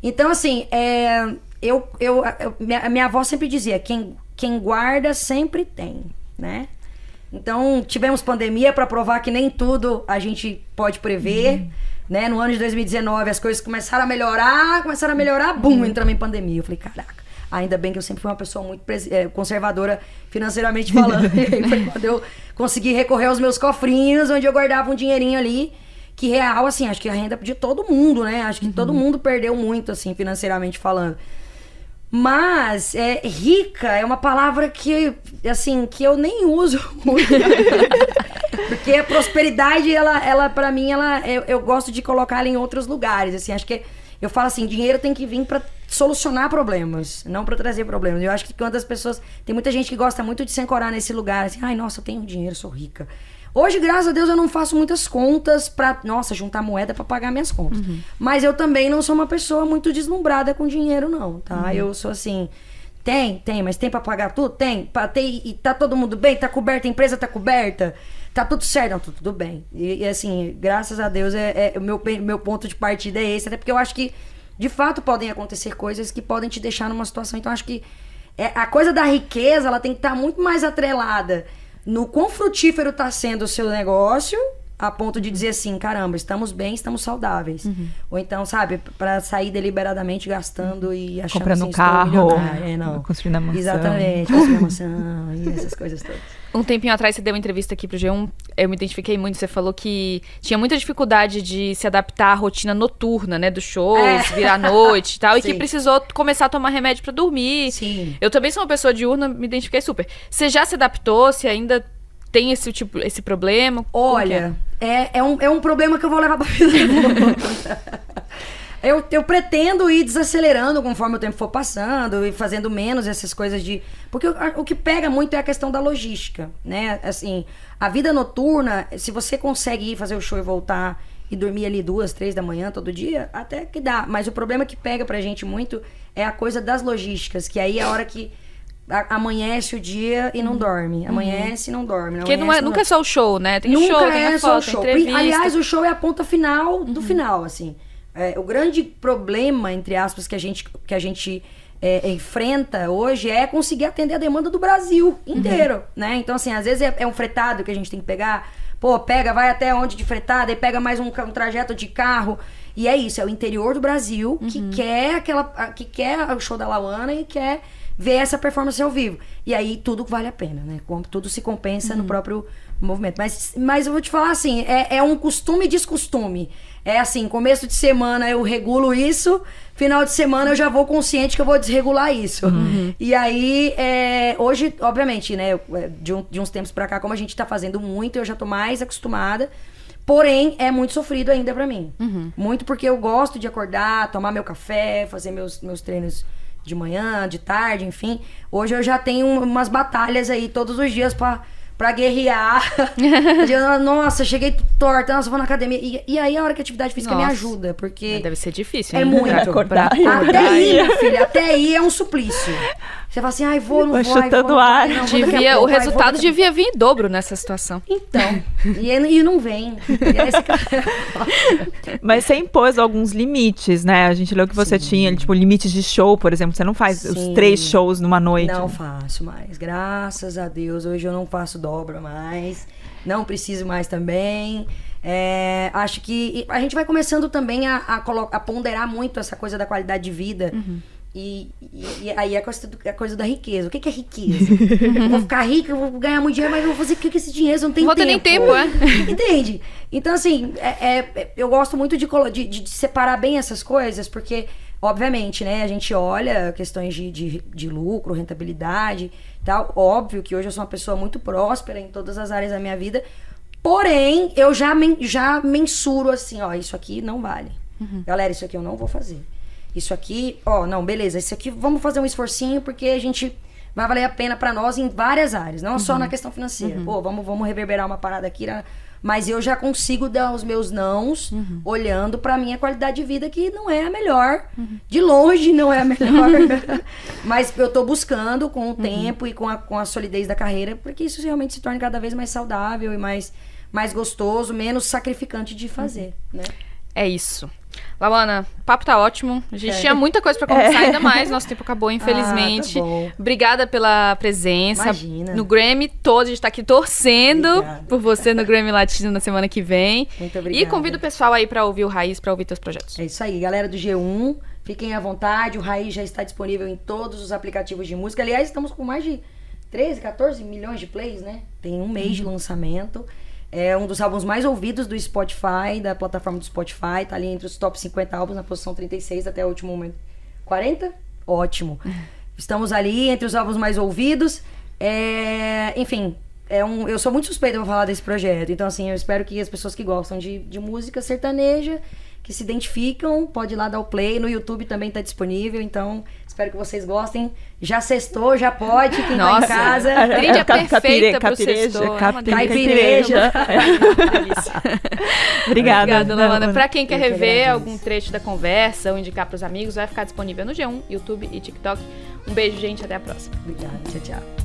Então, assim, é, eu, eu, eu- minha, minha avó sempre dizia: quem, quem guarda sempre tem, né? Então, tivemos pandemia para provar que nem tudo a gente pode prever. Né? No ano de 2019, as coisas começaram a melhorar, começaram a melhorar, bum, entramos em pandemia. Eu falei, caraca, ainda bem que eu sempre fui uma pessoa muito eh, conservadora financeiramente falando. e foi quando eu consegui recorrer aos meus cofrinhos, onde eu guardava um dinheirinho ali. Que real, assim, acho que a renda de todo mundo, né? Acho que todo mundo perdeu muito, assim, financeiramente falando. Mas é, rica é uma palavra que, assim, que eu nem uso muito. Porque a prosperidade, ela, ela para mim, ela, eu, eu gosto de colocar ela em outros lugares. Assim, acho que eu falo assim, dinheiro tem que vir pra solucionar problemas, não pra trazer problemas. Eu acho que quando as pessoas. Tem muita gente que gosta muito de se ancorar nesse lugar, assim, ai, nossa, eu tenho dinheiro, sou rica. Hoje, graças a Deus, eu não faço muitas contas pra, nossa, juntar moeda pra pagar minhas contas. Mas eu também não sou uma pessoa muito deslumbrada com dinheiro, não, tá? Eu sou assim. Tem, tem, mas tem pra pagar tudo? Tem. Pra ter, e tá todo mundo bem? Tá coberta? A empresa tá coberta? Tá tudo certo? Não, tá tudo bem. E, e, assim, graças a Deus, é, é- o meu, meu ponto de partida é esse. Até porque eu acho que, de fato, podem acontecer coisas que podem te deixar numa situação. Então, acho que é, a coisa da riqueza, ela tem que estar muito mais atrelada no quão frutífero tá sendo o seu negócio, a ponto de dizer assim, caramba, estamos bem, estamos saudáveis. Ou então, sabe, pra sair deliberadamente gastando e achando Comprando assim, um carro. É, não. construindo a mansão. Exatamente, construindo a mansão e essas coisas todas. Um tempinho atrás você deu uma entrevista aqui pro G1, eu me identifiquei muito, você falou que tinha muita dificuldade de se adaptar à rotina noturna, né, dos shows, É. virar noite e tal, e que Sim. precisou começar a tomar remédio pra dormir. Sim. Eu também sou uma pessoa diurna, me identifiquei super. Você já se adaptou? Se ainda tem esse tipo, esse problema? É? Olha, é, é, um, é um problema que eu vou levar pra vida. Eu, eu pretendo ir desacelerando conforme o tempo for passando e fazendo menos essas coisas de. Porque o, o que pega muito é a questão da logística, né? Assim, a vida noturna, se você consegue ir fazer o show e voltar e dormir ali duas, três da manhã todo dia, até que dá. Mas o problema que pega pra gente muito é a coisa das logísticas, que aí é a hora que a- amanhece o dia e não dorme. Amanhece e não dorme. Porque não é, amanhece, nunca é só o show, né? Tem Nunca show, tem é a só o foto, show. entrevista. Aliás, o show é a ponta final do final, assim. É, o grande problema, entre aspas, que a gente, que a gente é, enfrenta hoje é conseguir atender a demanda do Brasil inteiro, né? Então, assim, às vezes é, é um fretado que a gente tem que pegar Pô, pega, vai até onde de fretada e pega mais um, um trajeto de carro. E é isso, é o interior do Brasil que quer aquela. que quer o show da Lauana e quer ver essa performance ao vivo. E aí tudo vale a pena, né? Tudo se compensa no próprio movimento. Mas, mas eu vou te falar assim, é, é um costume e descostume. É assim, começo de semana eu regulo isso, final de semana eu já vou consciente que eu vou desregular isso. E aí, é, hoje, obviamente, né, é, de, um- de uns tempos pra cá, como a gente tá fazendo muito, eu já tô mais acostumada. Porém, é muito sofrido ainda pra mim. Muito porque eu gosto de acordar, tomar meu café, fazer meus, meus treinos de manhã, de tarde, enfim. Hoje eu já tenho umas batalhas aí todos os dias pra, pra guerrear. Nossa, cheguei torta, nossa, vou na academia. E, e aí a hora que a atividade física me Nossa. ajuda, porque. Deve ser difícil, É hein? muito. Acordar. pra Até aí, minha filha, até aí é um suplício. Você fala assim, ai, vou, não Vai vou. chutando vou, ar. não, vou Devia, o pouco, vou resultado devia vir em dobro nessa situação. Então, e, e não vem. E aí você- Mas você impôs alguns limites, né? A gente leu que você tinha, tipo, limites de show, por exemplo. Você não faz os Sim. três shows numa noite. Não faço mais. Graças a Deus, hoje eu não faço dobra mais. Não preciso mais também. É, acho que a gente vai começando também a, a a ponderar muito essa coisa da qualidade de vida. E, e- e aí é a coisa, do- a coisa da riqueza. O que, que é riqueza? eu vou ficar rica, eu vou ganhar muito dinheiro, mas eu vou fazer o que com esse dinheiro? Eu não tenho Não vou ter tempo. nem tempo, é. Entende? Então, assim, é- é- eu gosto muito de, de- de separar bem essas coisas, porque, obviamente, né, a gente olha questões de, de, de lucro, rentabilidade e tal. Óbvio que hoje eu sou uma pessoa muito próspera em todas as áreas da minha vida. Porém, eu já, men- já mensuro assim, ó, isso aqui não vale. Galera, isso aqui eu não vou fazer. Isso aqui, ó, não, beleza, isso aqui vamos fazer um esforcinho porque a gente vai valer a pena pra nós em várias áreas, não só na questão financeira. Pô, vamos, vamos reverberar uma parada aqui, né? mas eu já consigo dar os meus nãos olhando pra minha qualidade de vida que não é a melhor, de longe não é a melhor, mas eu tô buscando com o tempo e com a, com a solidez da carreira porque isso realmente se torne cada vez mais saudável e mais mais gostoso, menos sacrificante de fazer, né? É isso. Lawana, o papo tá ótimo. A gente É. tinha muita coisa pra conversar, ainda mais. Nosso tempo acabou, infelizmente. Ah, tá. Obrigada pela presença. Imagina. No Grammy todo, a gente tá aqui torcendo Obrigada. por você no Grammy Latino na semana que vem. Muito E obrigada. convido o pessoal aí pra ouvir o Raiz, pra ouvir teus projetos. É isso aí, galera do G1. Fiquem à vontade, o Raiz já está disponível em todos os aplicativos de música. Aliás, estamos com mais de 13, 14 milhões de plays, né? Tem um mês de lançamento. É um dos álbuns mais ouvidos do Spotify, da plataforma do Spotify. Tá ali entre os top 50 álbuns, na posição 36 até o último momento. 40? Ótimo. Estamos ali entre os álbuns mais ouvidos. É, enfim, é um, eu sou muito suspeita pra falar desse projeto. Então, assim, eu espero que as pessoas que gostam de, de música sertaneja, que se identificam, pode ir lá dar o play. No YouTube também tá disponível. Então, espero que vocês gostem. Já sextou, já pode. Quem tá Nossa. em casa. Trilha É, perfeita pro capireja, sextou, é uma capi- delícia. caipireja. Obrigada. Obrigada, Lawana. Pra quem quer Eu rever algum trecho da conversa ou indicar pros amigos, vai ficar disponível no G1, YouTube e TikTok. Um beijo, gente. Até a próxima. Obrigada. Tchau, tchau.